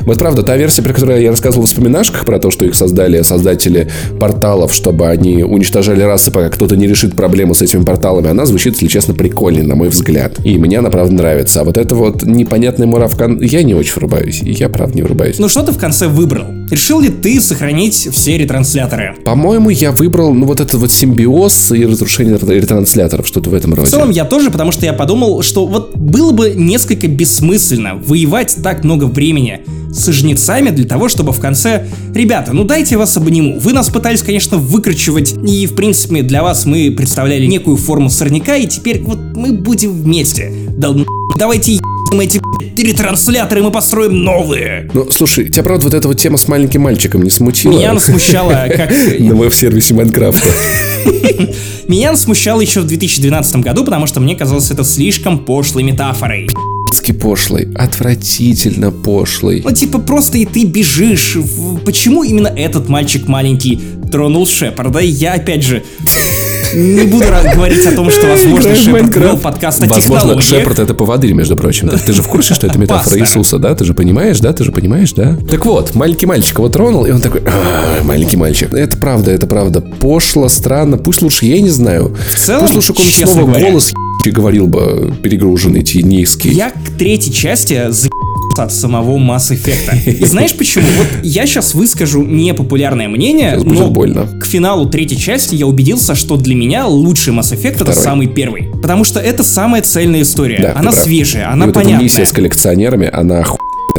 Вот правда, та версия, про которую я рассказывал в вспоминашках, про то, что их создали создатели порталов, чтобы они уничтожали расы, пока кто-то не решит проблему с этими порталами, она звучит, если честно, прикольно, на мой взгляд. И мне она, правда, нравится. А вот это вот непонятный муравкан, я не очень врубаюсь. Я, правда, не врубаюсь. Ну что ты в конце выбрал? Выбрал? Решил ли ты сохранить все ретрансляторы? По-моему, я выбрал, ну, вот этот вот симбиоз и разрушение ретрансляторов, что-то в этом роде. В целом, я тоже, потому что я подумал, что вот было бы несколько бессмысленно воевать так много времени с жнецами для того, чтобы в конце... Ребята, ну дайте вас обниму. Вы нас пытались, конечно, выкручивать, и, в принципе, для вас мы представляли некую форму сорняка, и теперь вот мы будем вместе. Да давайте эти ретрансляторы, мы построим новые. Ну, слушай, тебя, правда, вот эта вот тема с маленьким мальчиком не смутила? Меня она смущала как... На веб-сервисе Майнкрафта. Меня смущало еще в 2012 году, потому что мне казалось это слишком пошлой метафорой детски пошлый, отвратительно пошлый. Ну, типа, просто и ты бежишь. Почему именно этот мальчик маленький тронул Шепарда? Я, опять же, не буду говорить о том, что, возможно, Шепард вел подкаст о Возможно, Шепард это поводырь, между прочим. Ты же в курсе, что это метафора Иисуса, да? Ты же понимаешь, да? Ты же понимаешь, да? Так вот, маленький мальчик его тронул, и он такой, маленький мальчик. Это правда, это правда. Пошло, странно. Пусть лучше, я не знаю. В целом, Пусть лучше какой-нибудь снова голос говорил бы перегруженный, низкий. Я к третьей части за от самого Mass Effect. И знаешь почему? Вот я сейчас выскажу непопулярное мнение, но больно. к финалу третьей части я убедился, что для меня лучший Mass Effect Второй. это самый первый. Потому что это самая цельная история. Да, она свежая, она И понятная. Вот миссия с коллекционерами, она.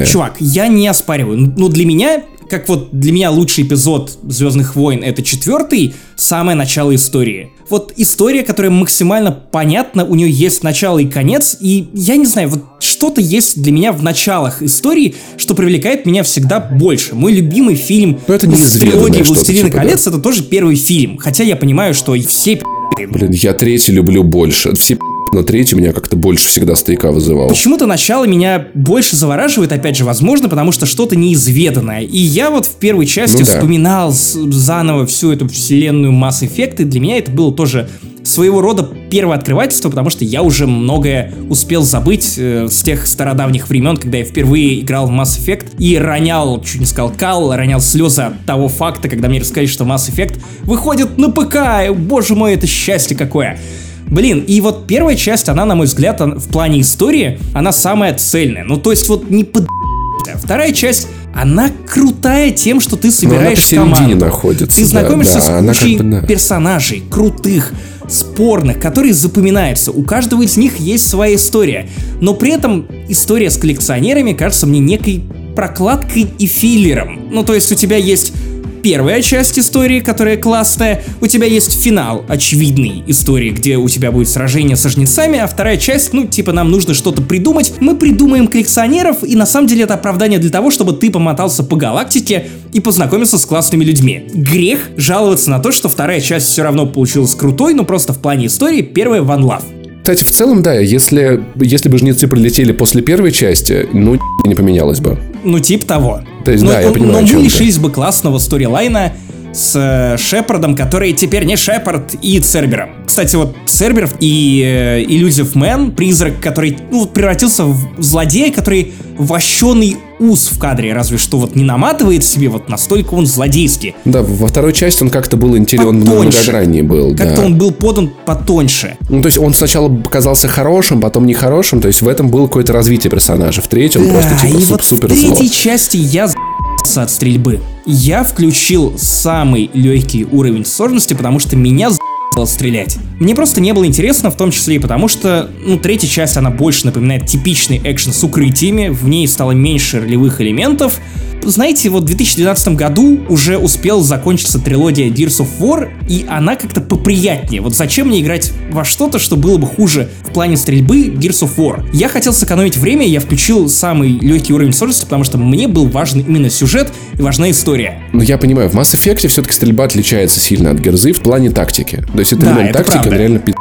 Чувак, я не оспариваю. Но для меня как вот для меня лучший эпизод Звездных войн это четвертый, самое начало истории. Вот история, которая максимально понятна, у нее есть начало и конец, и я не знаю, вот что-то есть для меня в началах истории, что привлекает меня всегда больше. Мой любимый фильм Но это не из трилогии «Властелина типа, колец» да? это тоже первый фильм, хотя я понимаю, что все Блин, я третий люблю больше. Все но третий меня как-то больше всегда стояка вызывал. Почему-то начало меня больше завораживает, опять же, возможно, потому что что-то неизведанное. И я вот в первой части ну, да. вспоминал заново всю эту вселенную Mass Effect, и для меня это было тоже своего рода первое открывательство, потому что я уже многое успел забыть э, с тех стародавних времен, когда я впервые играл в Mass Effect и ронял, чуть не сказал кал, ронял слезы от того факта, когда мне рассказали, что Mass Effect выходит на ПК, боже мой, это счастье какое. Блин, и вот первая часть, она, на мой взгляд, в плане истории, она самая цельная. Ну, то есть вот не под... Вторая часть, она крутая тем, что ты собираешь Но она команду. находится. Ты знакомишься да, да, с кучей как бы, да. персонажей, крутых, спорных, которые запоминаются. У каждого из них есть своя история. Но при этом история с коллекционерами кажется мне некой прокладкой и филлером. Ну, то есть у тебя есть первая часть истории, которая классная, у тебя есть финал очевидной истории, где у тебя будет сражение со жнецами, а вторая часть, ну, типа, нам нужно что-то придумать, мы придумаем коллекционеров, и на самом деле это оправдание для того, чтобы ты помотался по галактике и познакомился с классными людьми. Грех жаловаться на то, что вторая часть все равно получилась крутой, но просто в плане истории первая One Love. Кстати, в целом, да, если, если бы жнецы прилетели после первой части, ну, не поменялось бы. Ну, тип того. То есть, но, да, я понимаю, Но мы лишились бы классного сторилайна с э, Шепардом, который теперь не Шепард, и Цербером. Кстати, вот Цербер и э, Illusive Man, призрак, который ну, превратился в злодея, который вощеный ус в кадре, разве что вот не наматывает себе, вот настолько он злодейский. Да, во второй части он как-то был интересен, он многограннее был. Как-то да. он был подан потоньше. Ну, то есть он сначала казался хорошим, потом нехорошим, то есть в этом было какое-то развитие персонажа. В третьем да, просто типа и суп, вот супер в третьей зло. части я от стрельбы. Я включил самый легкий уровень сложности, потому что меня стрелять. Мне просто не было интересно, в том числе и потому, что, ну, третья часть, она больше напоминает типичный экшен с укрытиями, в ней стало меньше ролевых элементов, знаете, вот в 2012 году уже успел закончиться трилогия Gears of War, и она как-то поприятнее. Вот зачем мне играть во что-то, что было бы хуже в плане стрельбы Gears of War? Я хотел сэкономить время, я включил самый легкий уровень сложности, потому что мне был важен именно сюжет и важна история. Ну, я понимаю, в Mass Effect все-таки стрельба отличается сильно от Герзы в плане тактики. То есть это да, именно тактика, правда. реально пи***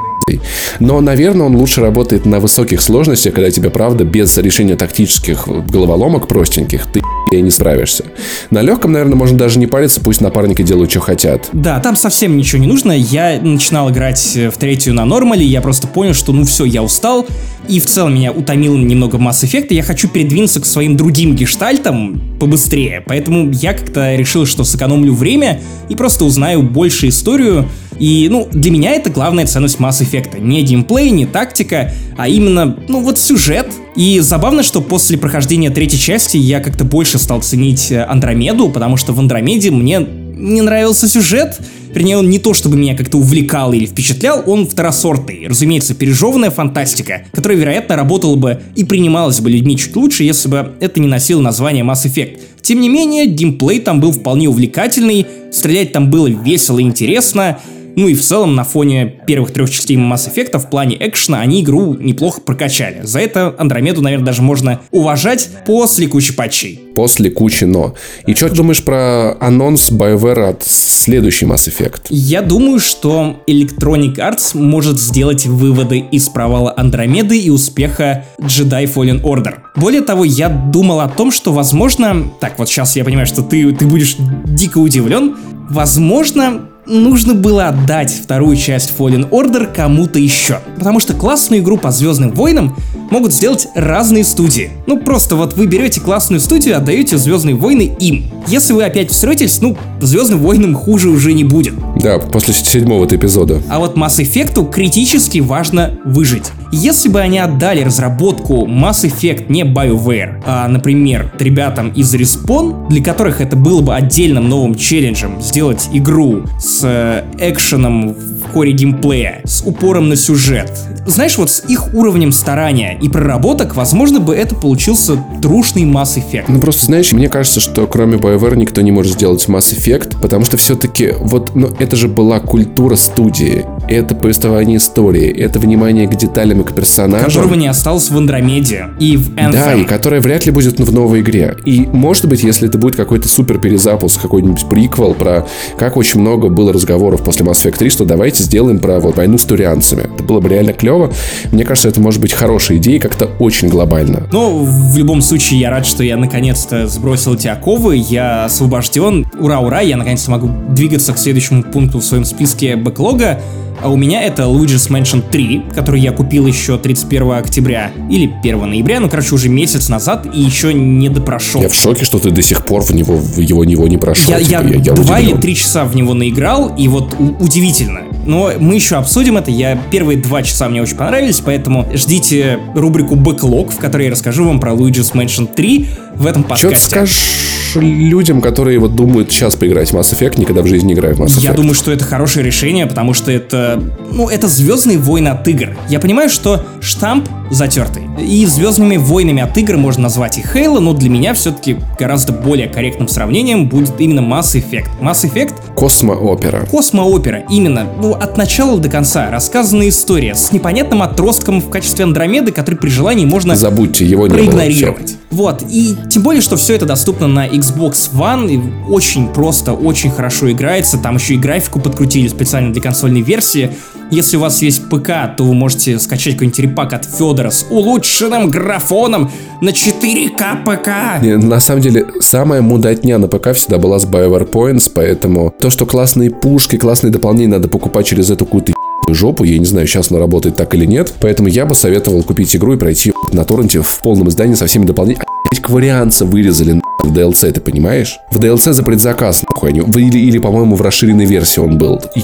но, наверное, он лучше работает на высоких сложностях, когда тебе, правда, без решения тактических головоломок простеньких, ты и не справишься. На легком, наверное, можно даже не париться, пусть напарники делают, что хотят. Да, там совсем ничего не нужно. Я начинал играть в третью на нормале, я просто понял, что ну все, я устал, и в целом меня утомил немного Mass Effect, и я хочу передвинуться к своим другим гештальтам, побыстрее. Поэтому я как-то решил, что сэкономлю время и просто узнаю больше историю. И, ну, для меня это главная ценность Mass Effect. Не геймплей, не тактика, а именно, ну, вот сюжет. И забавно, что после прохождения третьей части я как-то больше стал ценить э, Андромеду, потому что в Андромеде мне не нравился сюжет, Вернее, он не то чтобы меня как-то увлекал или впечатлял, он второсортный. Разумеется, пережеванная фантастика, которая, вероятно, работала бы и принималась бы людьми чуть лучше, если бы это не носило название Mass Effect. Тем не менее, геймплей там был вполне увлекательный, стрелять там было весело и интересно, ну и в целом на фоне первых трех частей Mass Effect в плане экшена они игру неплохо прокачали. За это Андромеду, наверное, даже можно уважать после кучи патчей. После кучи но. И что ты думаешь про анонс BioWare от следующий Mass Effect? Я думаю, что Electronic Arts может сделать выводы из провала Андромеды и успеха Jedi Fallen Order. Более того, я думал о том, что возможно... Так, вот сейчас я понимаю, что ты, ты будешь дико удивлен. Возможно, нужно было отдать вторую часть Fallen Order кому-то еще. Потому что классную игру по Звездным войнам могут сделать разные студии. Ну просто вот вы берете классную студию, отдаете Звездные войны им. Если вы опять встретитесь, ну, Звездным войнам хуже уже не будет. Да, после седьмого эпизода. А вот Mass Effect критически важно выжить. Если бы они отдали разработку Mass Effect не BioWare, а, например, ребятам из Respawn, для которых это было бы отдельным новым челленджем сделать игру с э, экшеном в коре геймплея, с упором на сюжет. Знаешь, вот с их уровнем старания и проработок, возможно бы это получился трушный Mass Effect. Ну просто, знаешь, мне кажется, что кроме BioWare никто не может сделать Mass Effect, потому что все-таки вот, ну это же была культура студии, это повествование истории, это внимание к деталям и к персонажам. Которого не осталось в Андромеде и в Anthem. Да, и которая вряд ли будет в новой игре. И может быть, если это будет какой-то супер перезапуск, какой-нибудь приквел про как очень много было разговоров после Mass Effect 3, что давайте сделаем про вот войну с турианцами. Это было бы реально клево. Мне кажется, это может быть хорошая идея, как-то очень глобально. Ну, в любом случае, я рад, что я наконец-то сбросил эти оковы, я освобожден. Ура, ура, я наконец-то могу двигаться к следующему пункту в своем списке бэклога. А у меня это Luigi's Mansion 3, который я купил еще 31 октября или 1 ноября, ну, короче, уже месяц назад и еще не допрошел. Я в шоке, что ты до сих пор в него, в его, него не прошел. Я, типа, я, я, я два или три часа в него наиграл, и вот удивительно. Но мы еще обсудим это. Я первые два часа мне очень понравились, поэтому ждите рубрику Backlog, в которой я расскажу вам про Luigi's Mansion 3 в этом подкасте. Что ты скажешь людям, которые вот думают сейчас поиграть в Mass Effect, никогда в жизни не играют в Mass Effect? Я думаю, что это хорошее решение, потому что это, ну, это звездные войны от игр. Я понимаю, что штамп затертый. И звездными войнами от игр можно назвать и Halo, но для меня все-таки гораздо более корректным сравнением будет именно Mass Effect. Mass Effect... Космоопера. Космоопера, именно. Ну, от начала до конца. Рассказанная история с непонятным отростком в качестве Андромеды, который при желании можно Забудьте, его не проигнорировать. Было, вот, и тем более, что все это доступно на Xbox One, очень просто, очень хорошо играется, там еще и графику подкрутили специально для консольной версии, если у вас есть ПК, то вы можете скачать какой-нибудь репак от Федора с улучшенным графоном на 4К ПК. На самом деле, самая мудотня на ПК всегда была с BioWare Points, поэтому то, что классные пушки, классные дополнения надо покупать через эту какую-то жопу. Я не знаю, сейчас она работает так или нет. Поэтому я бы советовал купить игру и пройти на торренте в полном издании со всеми дополнениями. Кварианца вырезали в DLC, ты понимаешь? В DLC за предзаказ, нахуй они. Или, или по-моему, в расширенной версии он был. И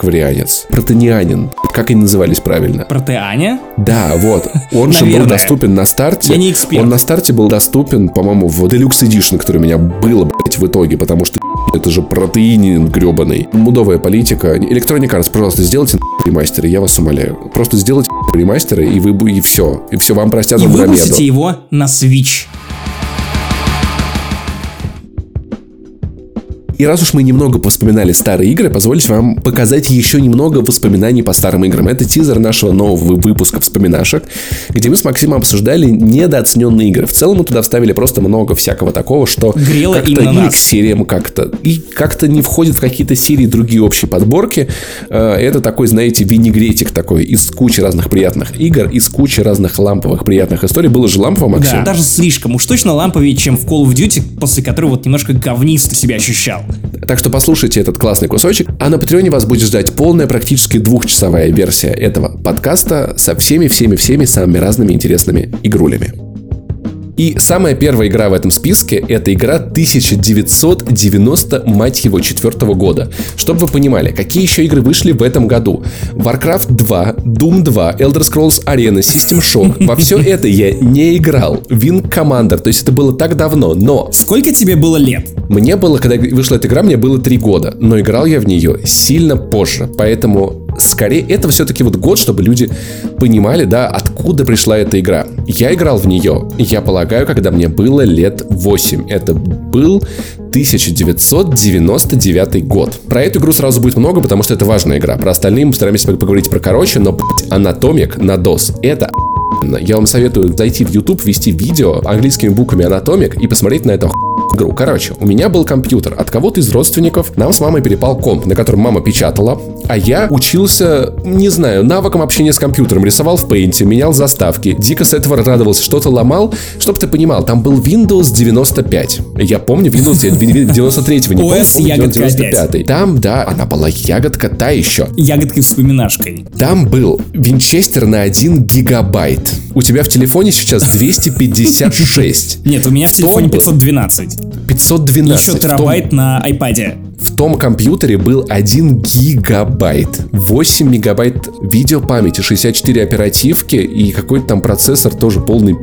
кварианец. Протеанин. Как они назывались правильно? Протеаня? Да, вот. Он же был доступен на старте. Я не эксперт. Он на старте был доступен, по-моему, в Deluxe Edition, который у меня было, блядь, в итоге, потому что это же протеинин гребаный. Мудовая политика. Electronic Arts, пожалуйста, сделайте ремастеры, я вас умоляю. Просто сделайте ремастеры, и вы и все. И все, вам простят И выпустите его на Switch. И раз уж мы немного вспоминали старые игры, позвольте вам показать еще немного воспоминаний по старым играм. Это тизер нашего нового выпуска вспоминашек, где мы с Максимом обсуждали недооцененные игры. В целом мы туда вставили просто много всякого такого, что Грело как-то именно к сериям как-то, и как-то не входит в какие-то серии другие общие подборки. Э, Это такой, знаете, винегретик такой из кучи разных приятных игр, из кучи разных ламповых приятных историй. Было же лампово, Максим? Да, даже слишком. Уж точно ламповее, чем в Call of Duty, после которой вот немножко говнисто себя ощущал. Так что послушайте этот классный кусочек. А на Патреоне вас будет ждать полная, практически двухчасовая версия этого подкаста со всеми-всеми-всеми самыми разными интересными игрулями. И самая первая игра в этом списке — это игра 1990, мать его, четвертого года. Чтобы вы понимали, какие еще игры вышли в этом году. Warcraft 2, Doom 2, Elder Scrolls Arena, System Shock. Во все это я не играл. Wing Commander, то есть это было так давно, но... Сколько тебе было лет? Мне было, когда вышла эта игра, мне было 3 года, но играл я в нее сильно позже, поэтому скорее это все-таки вот год, чтобы люди понимали, да, откуда пришла эта игра. Я играл в нее, я полагаю, когда мне было лет 8. Это был 1999 год. Про эту игру сразу будет много, потому что это важная игра. Про остальные мы стараемся поговорить про короче, но, Анатомик на DOS — это я вам советую зайти в YouTube, ввести видео английскими буквами анатомик и посмотреть на это игру. Короче, у меня был компьютер. От кого-то из родственников нам с мамой перепал комп, на котором мама печатала, а я учился, не знаю, навыкам общения с компьютером, рисовал в Paint, менял заставки, дико с этого радовался, что-то ломал. Чтоб ты понимал, там был Windows 95. Я помню Windows 93 не помню, помню 95 Там, да, она была ягодка та еще. Ягодкой-вспоминашкой. Там был винчестер на 1 гигабайт. У тебя в телефоне сейчас 256. Нет, у меня в телефоне 512. 512. Еще терабайт на iPad. В том компьютере был 1 гигабайт, 8 мегабайт видеопамяти, 64 оперативки и какой-то там процессор тоже полный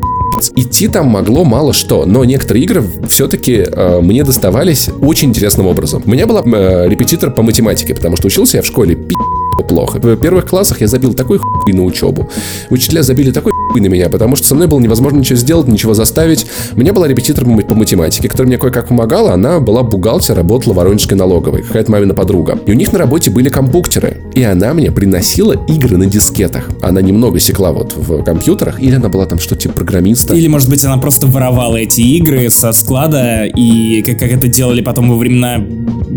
Идти там могло мало что, но некоторые игры все-таки э, мне доставались очень интересным образом. У меня была э, репетитор по математике, потому что учился я в школе пи*** плохо. В первых классах я забил такой хуй на учебу. Учителя забили такой хуй на меня, потому что со мной было невозможно ничего сделать, ничего заставить. У меня была репетитор по математике, которая мне кое-как помогала. Она была бухгалтер, работала в Воронежской налоговой, какая-то мамина подруга. И у них на работе были компьютеры. И она мне приносила игры на дискетах. Она немного секла вот в компьютерах, или она была там что-то типа программиста. Или, может быть, она просто воровала эти игры со склада, и как, как это делали потом во времена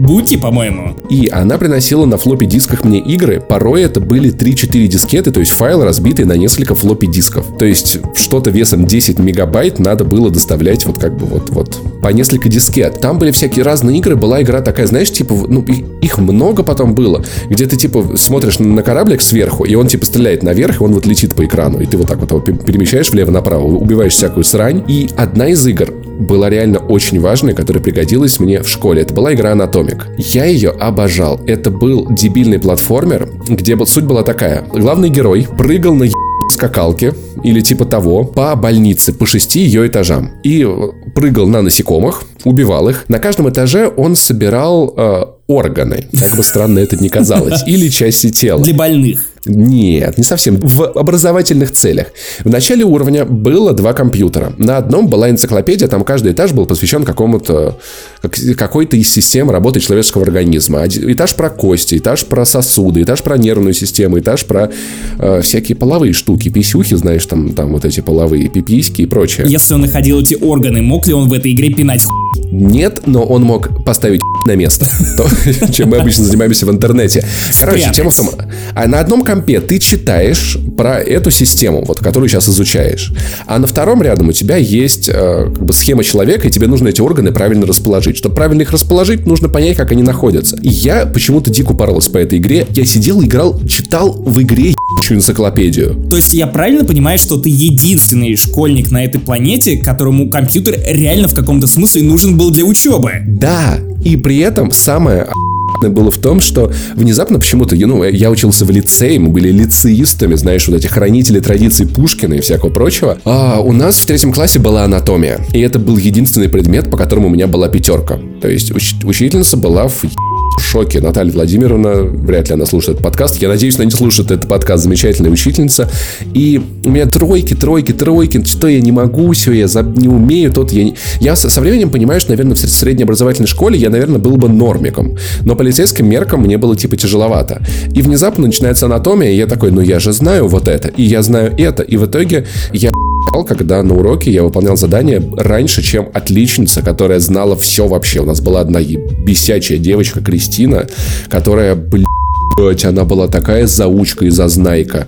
Бути, по-моему. И она приносила на флоппи дисках мне игры. Порой это были 3-4 дискеты, то есть файл разбитый на несколько флоппи дисков. То есть что-то весом 10 мегабайт надо было доставлять вот как бы вот, вот по несколько дискет. Там были всякие разные игры. Была игра такая, знаешь, типа, ну, их много потом было, где ты типа смотришь на кораблик сверху, и он типа стреляет наверх, и он вот летит по экрану. И ты вот так вот его перемещаешь влево-направо, убиваешь всякую срань. И одна из игр была реально очень важной, которая пригодилась мне в школе. Это была игра Anatomic. Я ее обожал. Это был дебильный платформер, где суть была такая. Главный герой прыгал на скакалке или типа того по больнице по шести ее этажам и прыгал на насекомых, убивал их. На каждом этаже он собирал э, органы, как бы странно это ни казалось, или части тела. Для больных. Нет, не совсем. В образовательных целях. В начале уровня было два компьютера. На одном была энциклопедия, там каждый этаж был посвящен какому-то какой-то из систем работы человеческого организма. Этаж про кости, этаж про сосуды, этаж про нервную систему, этаж про э, всякие половые штуки, писюхи, знаешь, там, там вот эти половые пиписьки и прочее. Если он находил эти органы, мог ли он в этой игре пинать Нет, но он мог поставить на место. То, чем мы обычно занимаемся в интернете. Короче, тема в том, а на одном компе ты читаешь про эту систему, вот, которую сейчас изучаешь, а на втором рядом у тебя есть э, как бы схема человека, и тебе нужно эти органы правильно расположить. Чтобы правильно их расположить, нужно понять, как они находятся. И я почему-то дико упоролся по этой игре. Я сидел, играл, читал в игре энциклопедию. То есть я правильно понимаю, что ты единственный школьник на этой планете, которому компьютер реально в каком-то смысле нужен был для учебы? Да, и при этом самое было в том, что внезапно почему-то, ну, я учился в лицее, мы были лицеистами, знаешь, вот эти хранители традиций Пушкина и всякого прочего. А у нас в третьем классе была анатомия. И это был единственный предмет, по которому у меня была пятерка. То есть уч- учительница была в шоке. Наталья Владимировна, вряд ли она слушает этот подкаст. Я надеюсь, она не слушает этот подкаст. Замечательная учительница. И у меня тройки, тройки, тройки. Что я не могу, все я не умею, тот я не... Я со временем понимаю, что, наверное, в средней образовательной школе я, наверное, был бы нормиком. Но полицейским меркам мне было типа тяжеловато. И внезапно начинается анатомия, и я такой, ну я же знаю вот это, и я знаю это. И в итоге я когда на уроке я выполнял задание раньше, чем отличница, которая знала все вообще. У нас была одна бесячая девочка Кристина, которая, блядь, она была такая заучка и зазнайка.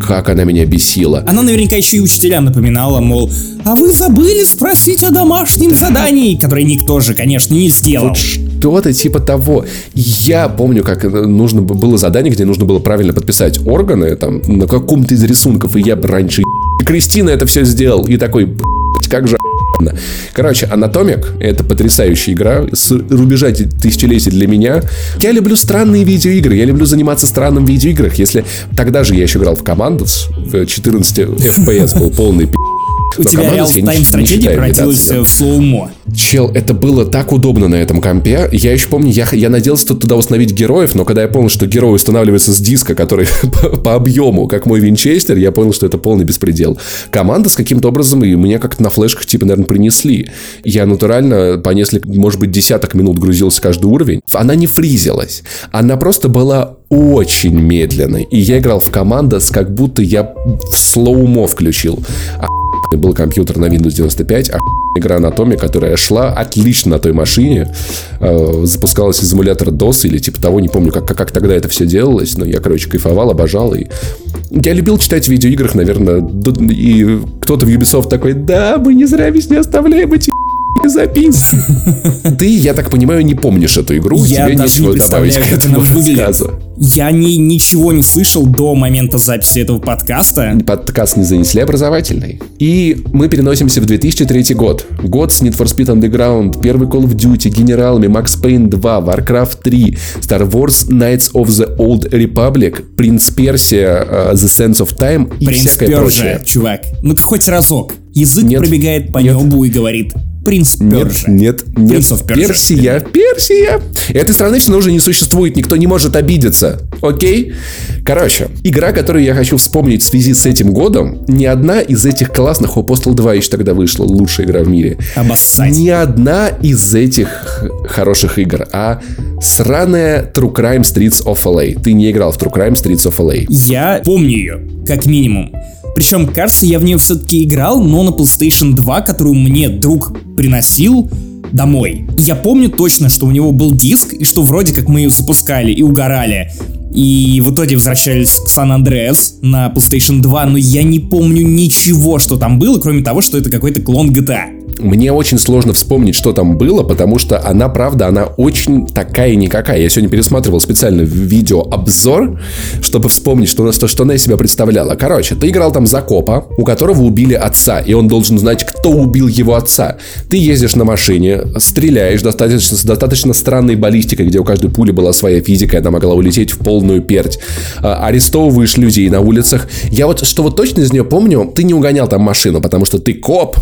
Как она меня бесила. Она наверняка еще и учителям напоминала, мол, а вы забыли спросить о домашнем задании, которое никто же, конечно, не сделал. Вот что-то типа того. Я помню, как нужно было задание, где нужно было правильно подписать органы там на каком-то из рисунков, и я раньше Кристина это все сделал. И такой, как же. Короче, Анатомик — это потрясающая игра с рубежа тысячелетий для меня. Я люблю странные видеоигры, я люблю заниматься странным в видеоиграх. Если тогда же я еще играл в Commandos, в 14 FPS был полный пи***, у тебя real-time стратегии превратилась в slow-mo. Чел, это было так удобно на этом компе. Я еще помню, я, я надеялся тут туда установить героев, но когда я понял, что герой устанавливается с диска, который по, по объему, как мой винчестер, я понял, что это полный беспредел. Команда с каким-то образом и меня как-то на флешках, типа, наверное, принесли. Я натурально по несколько, может быть, десяток минут грузился каждый уровень. Она не фризилась. Она просто была очень медленной. И я играл в командос, как будто я в слоумо включил. А был компьютер на Windows 95, а игра Анатомия, которая шла отлично на той машине, э, запускалась из эмулятора DOS или типа того, не помню, как, как, как тогда это все делалось, но я, короче, кайфовал, обожал, и я любил читать в видеоиграх, наверное, и кто-то в Ubisoft такой, да, мы не зря везде не оставляем эти записки. Ты, я так понимаю, не помнишь эту игру, я тебе даже нечего не добавить к этому рассказу. Я ни, ничего не слышал до момента записи этого подкаста. Подкаст не занесли образовательный. И мы переносимся в 2003 год. Год с Need for Speed Underground, первый Call of Duty, генералами, Max Payne 2, Warcraft 3, Star Wars Knights of the Old Republic, Принц Персия, uh, The Sense of Time и Принц всякое Персия, прочее. чувак. Ну хоть разок. Язык нет, пробегает по нет. небу и говорит Принц Персия. Нет, нет, нет. Персия, Персия. Этой страны все уже не существует, никто не может обидеться. Окей? Короче, игра, которую я хочу вспомнить в связи с этим годом, ни одна из этих классных, у Postal 2 еще тогда вышла, лучшая игра в мире. Обоссать. Ни одна из этих хороших игр, а сраная True Crime Streets of LA. Ты не играл в True Crime Streets of LA. Я помню ее, как минимум. Причем, кажется, я в нее все-таки играл, но на PlayStation 2, которую мне друг приносил домой. Я помню точно, что у него был диск, и что вроде как мы ее запускали и угорали. И в итоге возвращались в Сан-Андреас на PlayStation 2, но я не помню ничего, что там было, кроме того, что это какой-то клон GTA. Мне очень сложно вспомнить, что там было, потому что она, правда, она очень такая никакая. Я сегодня пересматривал специально видеообзор, чтобы вспомнить, что, что, что она из себя представляла. Короче, ты играл там за копа, у которого убили отца, и он должен знать, кто убил его отца. Ты ездишь на машине, стреляешь достаточно, достаточно странной баллистикой, где у каждой пули была своя физика, и она могла улететь в полную перть. А, арестовываешь людей на улицах. Я вот, что вот точно из нее помню, ты не угонял там машину, потому что ты коп,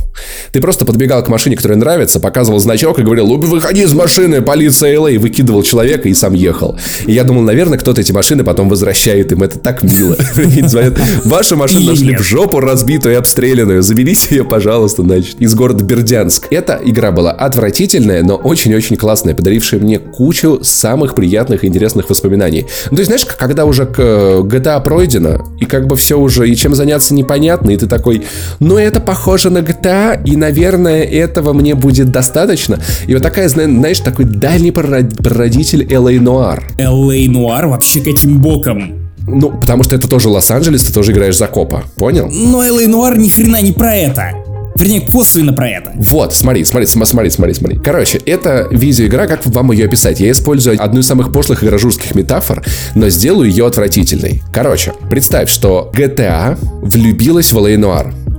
ты просто подбегал к машине, которая нравится, показывал значок и говорил, выходи из машины, полиция ЛА, выкидывал человека и сам ехал. И я думал, наверное, кто-то эти машины потом возвращает им. Это так мило. Ваша машина нашли в жопу разбитую и обстрелянную. Заберите ее, пожалуйста, значит, из города Бердянск. Эта игра была отвратительная, но очень-очень классная, подарившая мне кучу самых приятных и интересных воспоминаний. Ну, то есть, знаешь, когда уже GTA пройдено, и как бы все уже, и чем заняться непонятно, и ты такой, ну, это похоже на GTA, и, наверное, этого мне будет достаточно. И вот такая, знаешь, такой дальний прародитель L.A. Noir. L.A. Noir вообще каким боком? Ну, потому что это тоже Лос-Анджелес, ты тоже играешь за копа, понял? Но L.A. Noir ни хрена не про это. Вернее, косвенно про это. Вот, смотри, смотри, смотри, смотри, смотри. Короче, это видеоигра, как вам ее описать? Я использую одну из самых пошлых игрожурских метафор, но сделаю ее отвратительной. Короче, представь, что GTA влюбилась в L.A.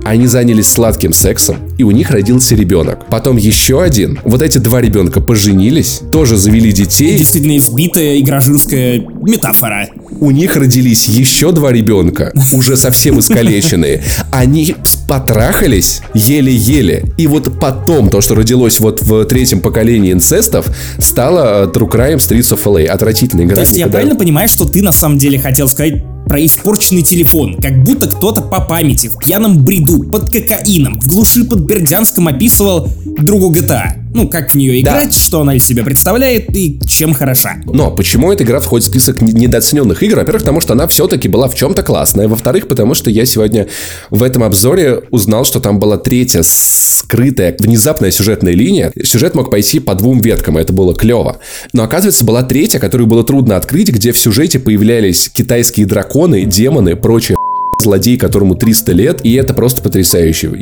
Они занялись сладким сексом, и у них родился ребенок. Потом еще один. Вот эти два ребенка поженились, тоже завели детей. Действительно избитая игражирская метафора. У них родились еще два ребенка, уже совсем искалеченные. Они потрахались еле-еле. И вот потом то, что родилось вот в третьем поколении инцестов, стало э, True Crime Streets of LA. Отвратительная игра. То есть я правильно понимаю, что ты на самом деле хотел сказать про испорченный телефон, как будто кто-то по памяти, в пьяном бреду, под кокаином, в глуши под Бердянском описывал другу GTA. Ну, как в нее играть, да. что она из себя представляет и чем хороша. Но почему эта игра входит в список недооцененных игр? Во-первых, потому что она все-таки была в чем-то классная. Во-вторых, потому что я сегодня в этом обзоре узнал, что там была третья скрытая, внезапная сюжетная линия. Сюжет мог пойти по двум веткам, и это было клево. Но оказывается, была третья, которую было трудно открыть, где в сюжете появлялись китайские драконы, демоны, прочее злодей, которому 300 лет, и это просто потрясающе.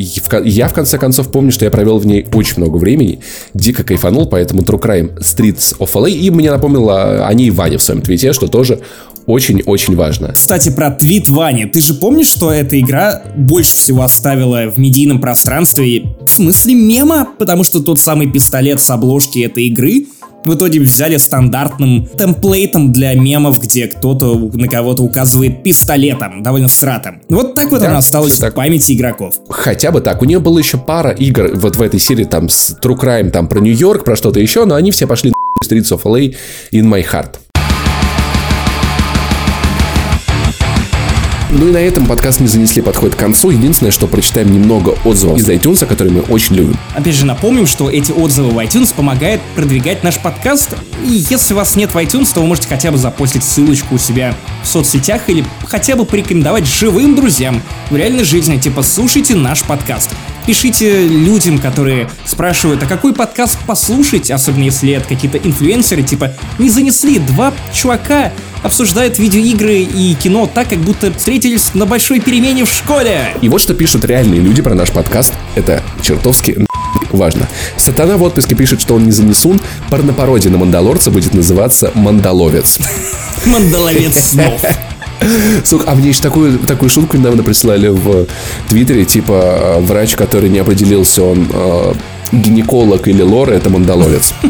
Я, в конце концов, помню, что я провел в ней очень много времени, дико кайфанул, поэтому True Crime Streets of LA, и мне напомнила о ней Ваня в своем твите, что тоже очень-очень важно. Кстати, про твит Вани. Ты же помнишь, что эта игра больше всего оставила в медийном пространстве в смысле мема? Потому что тот самый пистолет с обложки этой игры в итоге взяли стандартным темплейтом для мемов, где кто-то на кого-то указывает пистолетом, довольно стратом. Вот так вот да, она осталась так. в памяти игроков. Хотя бы так. У нее было еще пара игр вот в этой серии, там, с True Crime, там, про Нью-Йорк, про что-то еще, но они все пошли на Streets of LA in my heart. Ну и на этом подкаст не занесли подходит к концу. Единственное, что прочитаем немного отзывов из iTunes, которые мы очень любим. Опять же, напомним, что эти отзывы в iTunes помогают продвигать наш подкаст. И если у вас нет в iTunes, то вы можете хотя бы запостить ссылочку у себя в соцсетях или хотя бы порекомендовать живым друзьям в реальной жизни, типа слушайте наш подкаст. Пишите людям, которые спрашивают, а какой подкаст послушать, особенно если это какие-то инфлюенсеры, типа не занесли два чувака обсуждают видеоигры и кино так, как будто встретились на большой перемене в школе. И вот что пишут реальные люди про наш подкаст. Это чертовски важно. Сатана в отпуске пишет, что он не занесун. Порнопародия на Мандалорца будет называться Мандаловец. Мандаловец снов. Сука, а мне еще такую, такую шутку недавно присылали в Твиттере, типа врач, который не определился, он э, гинеколог или лора, это мандаловец.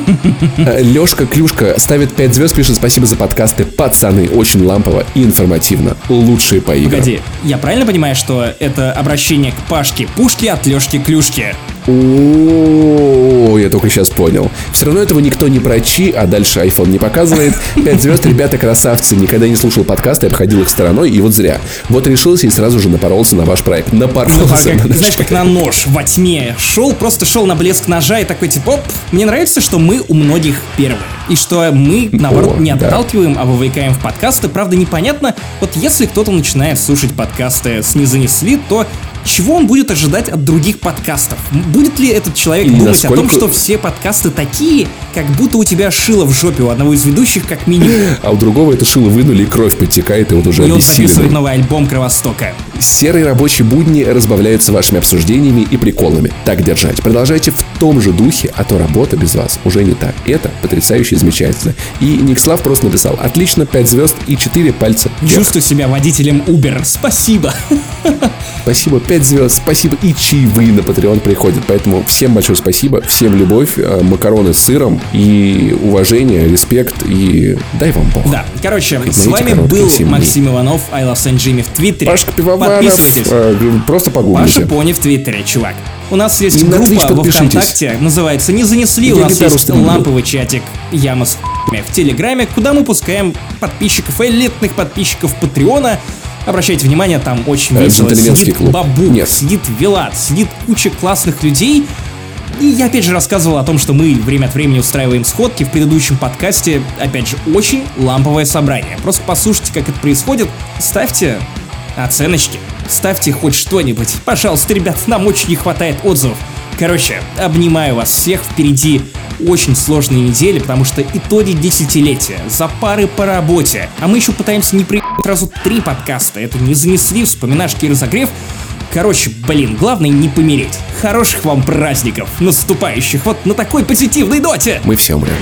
Э, Лешка Клюшка ставит 5 звезд, пишет спасибо за подкасты. Пацаны, очень лампово и информативно. Лучшие по играм. Погоди, я правильно понимаю, что это обращение к Пашке Пушке от Лешки Клюшки? О, я только сейчас понял. Все равно этого никто не прочи, а дальше iPhone не показывает. Пять звезд, ребята красавцы. Никогда не слушал подкасты, обходил их стороной, и вот зря. Вот решился и сразу же напоролся на ваш проект. Напоролся. Ну, как, знаешь, как на нож во тьме. Шел, просто шел на блеск ножа и такой типа, оп, мне нравится, что мы у многих первые. И что мы, наоборот, О, не отталкиваем, да. а вовлекаем в подкасты. Правда, непонятно, вот если кто-то начинает слушать подкасты с «Не занесли», то чего он будет ожидать от других подкастов? Будет ли этот человек и думать насколько... о том, что все подкасты такие, как будто у тебя шило в жопе у одного из ведущих, как минимум? А у другого это шило вынули, и кровь подтекает, и он уже записывает новый альбом Кровостока. Серые рабочие будни разбавляются вашими обсуждениями и приколами. Так держать. Продолжайте в том же духе, а то работа без вас уже не так. Это потрясающе замечательно. И Никслав просто написал, отлично, 5 звезд и 4 пальца. Чувствую себя водителем Uber. Спасибо. Спасибо, 5 звезд, спасибо и чаевые на Patreon приходят. Поэтому всем большое спасибо, всем любовь, э, макароны с сыром и уважение, респект и дай вам бог. Да, короче, с вами был Максим Иванов, I Love Saint Jimmy в Твиттере. Пашка Пивоваров, Подписывайтесь. Э, просто погуглите. Паша Пони в Твиттере, чувак. У нас есть и группа во ВКонтакте, называется «Не занесли», Я у нас есть ламповый чатик Яма с в Телеграме, куда мы пускаем подписчиков, элитных подписчиков Патреона, Обращайте внимание, там очень э, весело. Сидит клуб. Бабук, Нет. сидит Вилат, сидит куча классных людей. И я опять же рассказывал о том, что мы время от времени устраиваем сходки в предыдущем подкасте. Опять же, очень ламповое собрание. Просто послушайте, как это происходит. Ставьте оценочки. Ставьте хоть что-нибудь. Пожалуйста, ребят, нам очень не хватает отзывов. Короче, обнимаю вас всех. Впереди очень сложные недели, потому что итоги десятилетия, за пары по работе. А мы еще пытаемся не при сразу три подкаста. Это не занесли, вспоминашки и разогрев. Короче, блин, главное не помереть. Хороших вам праздников, наступающих вот на такой позитивной ноте. Мы все умрем.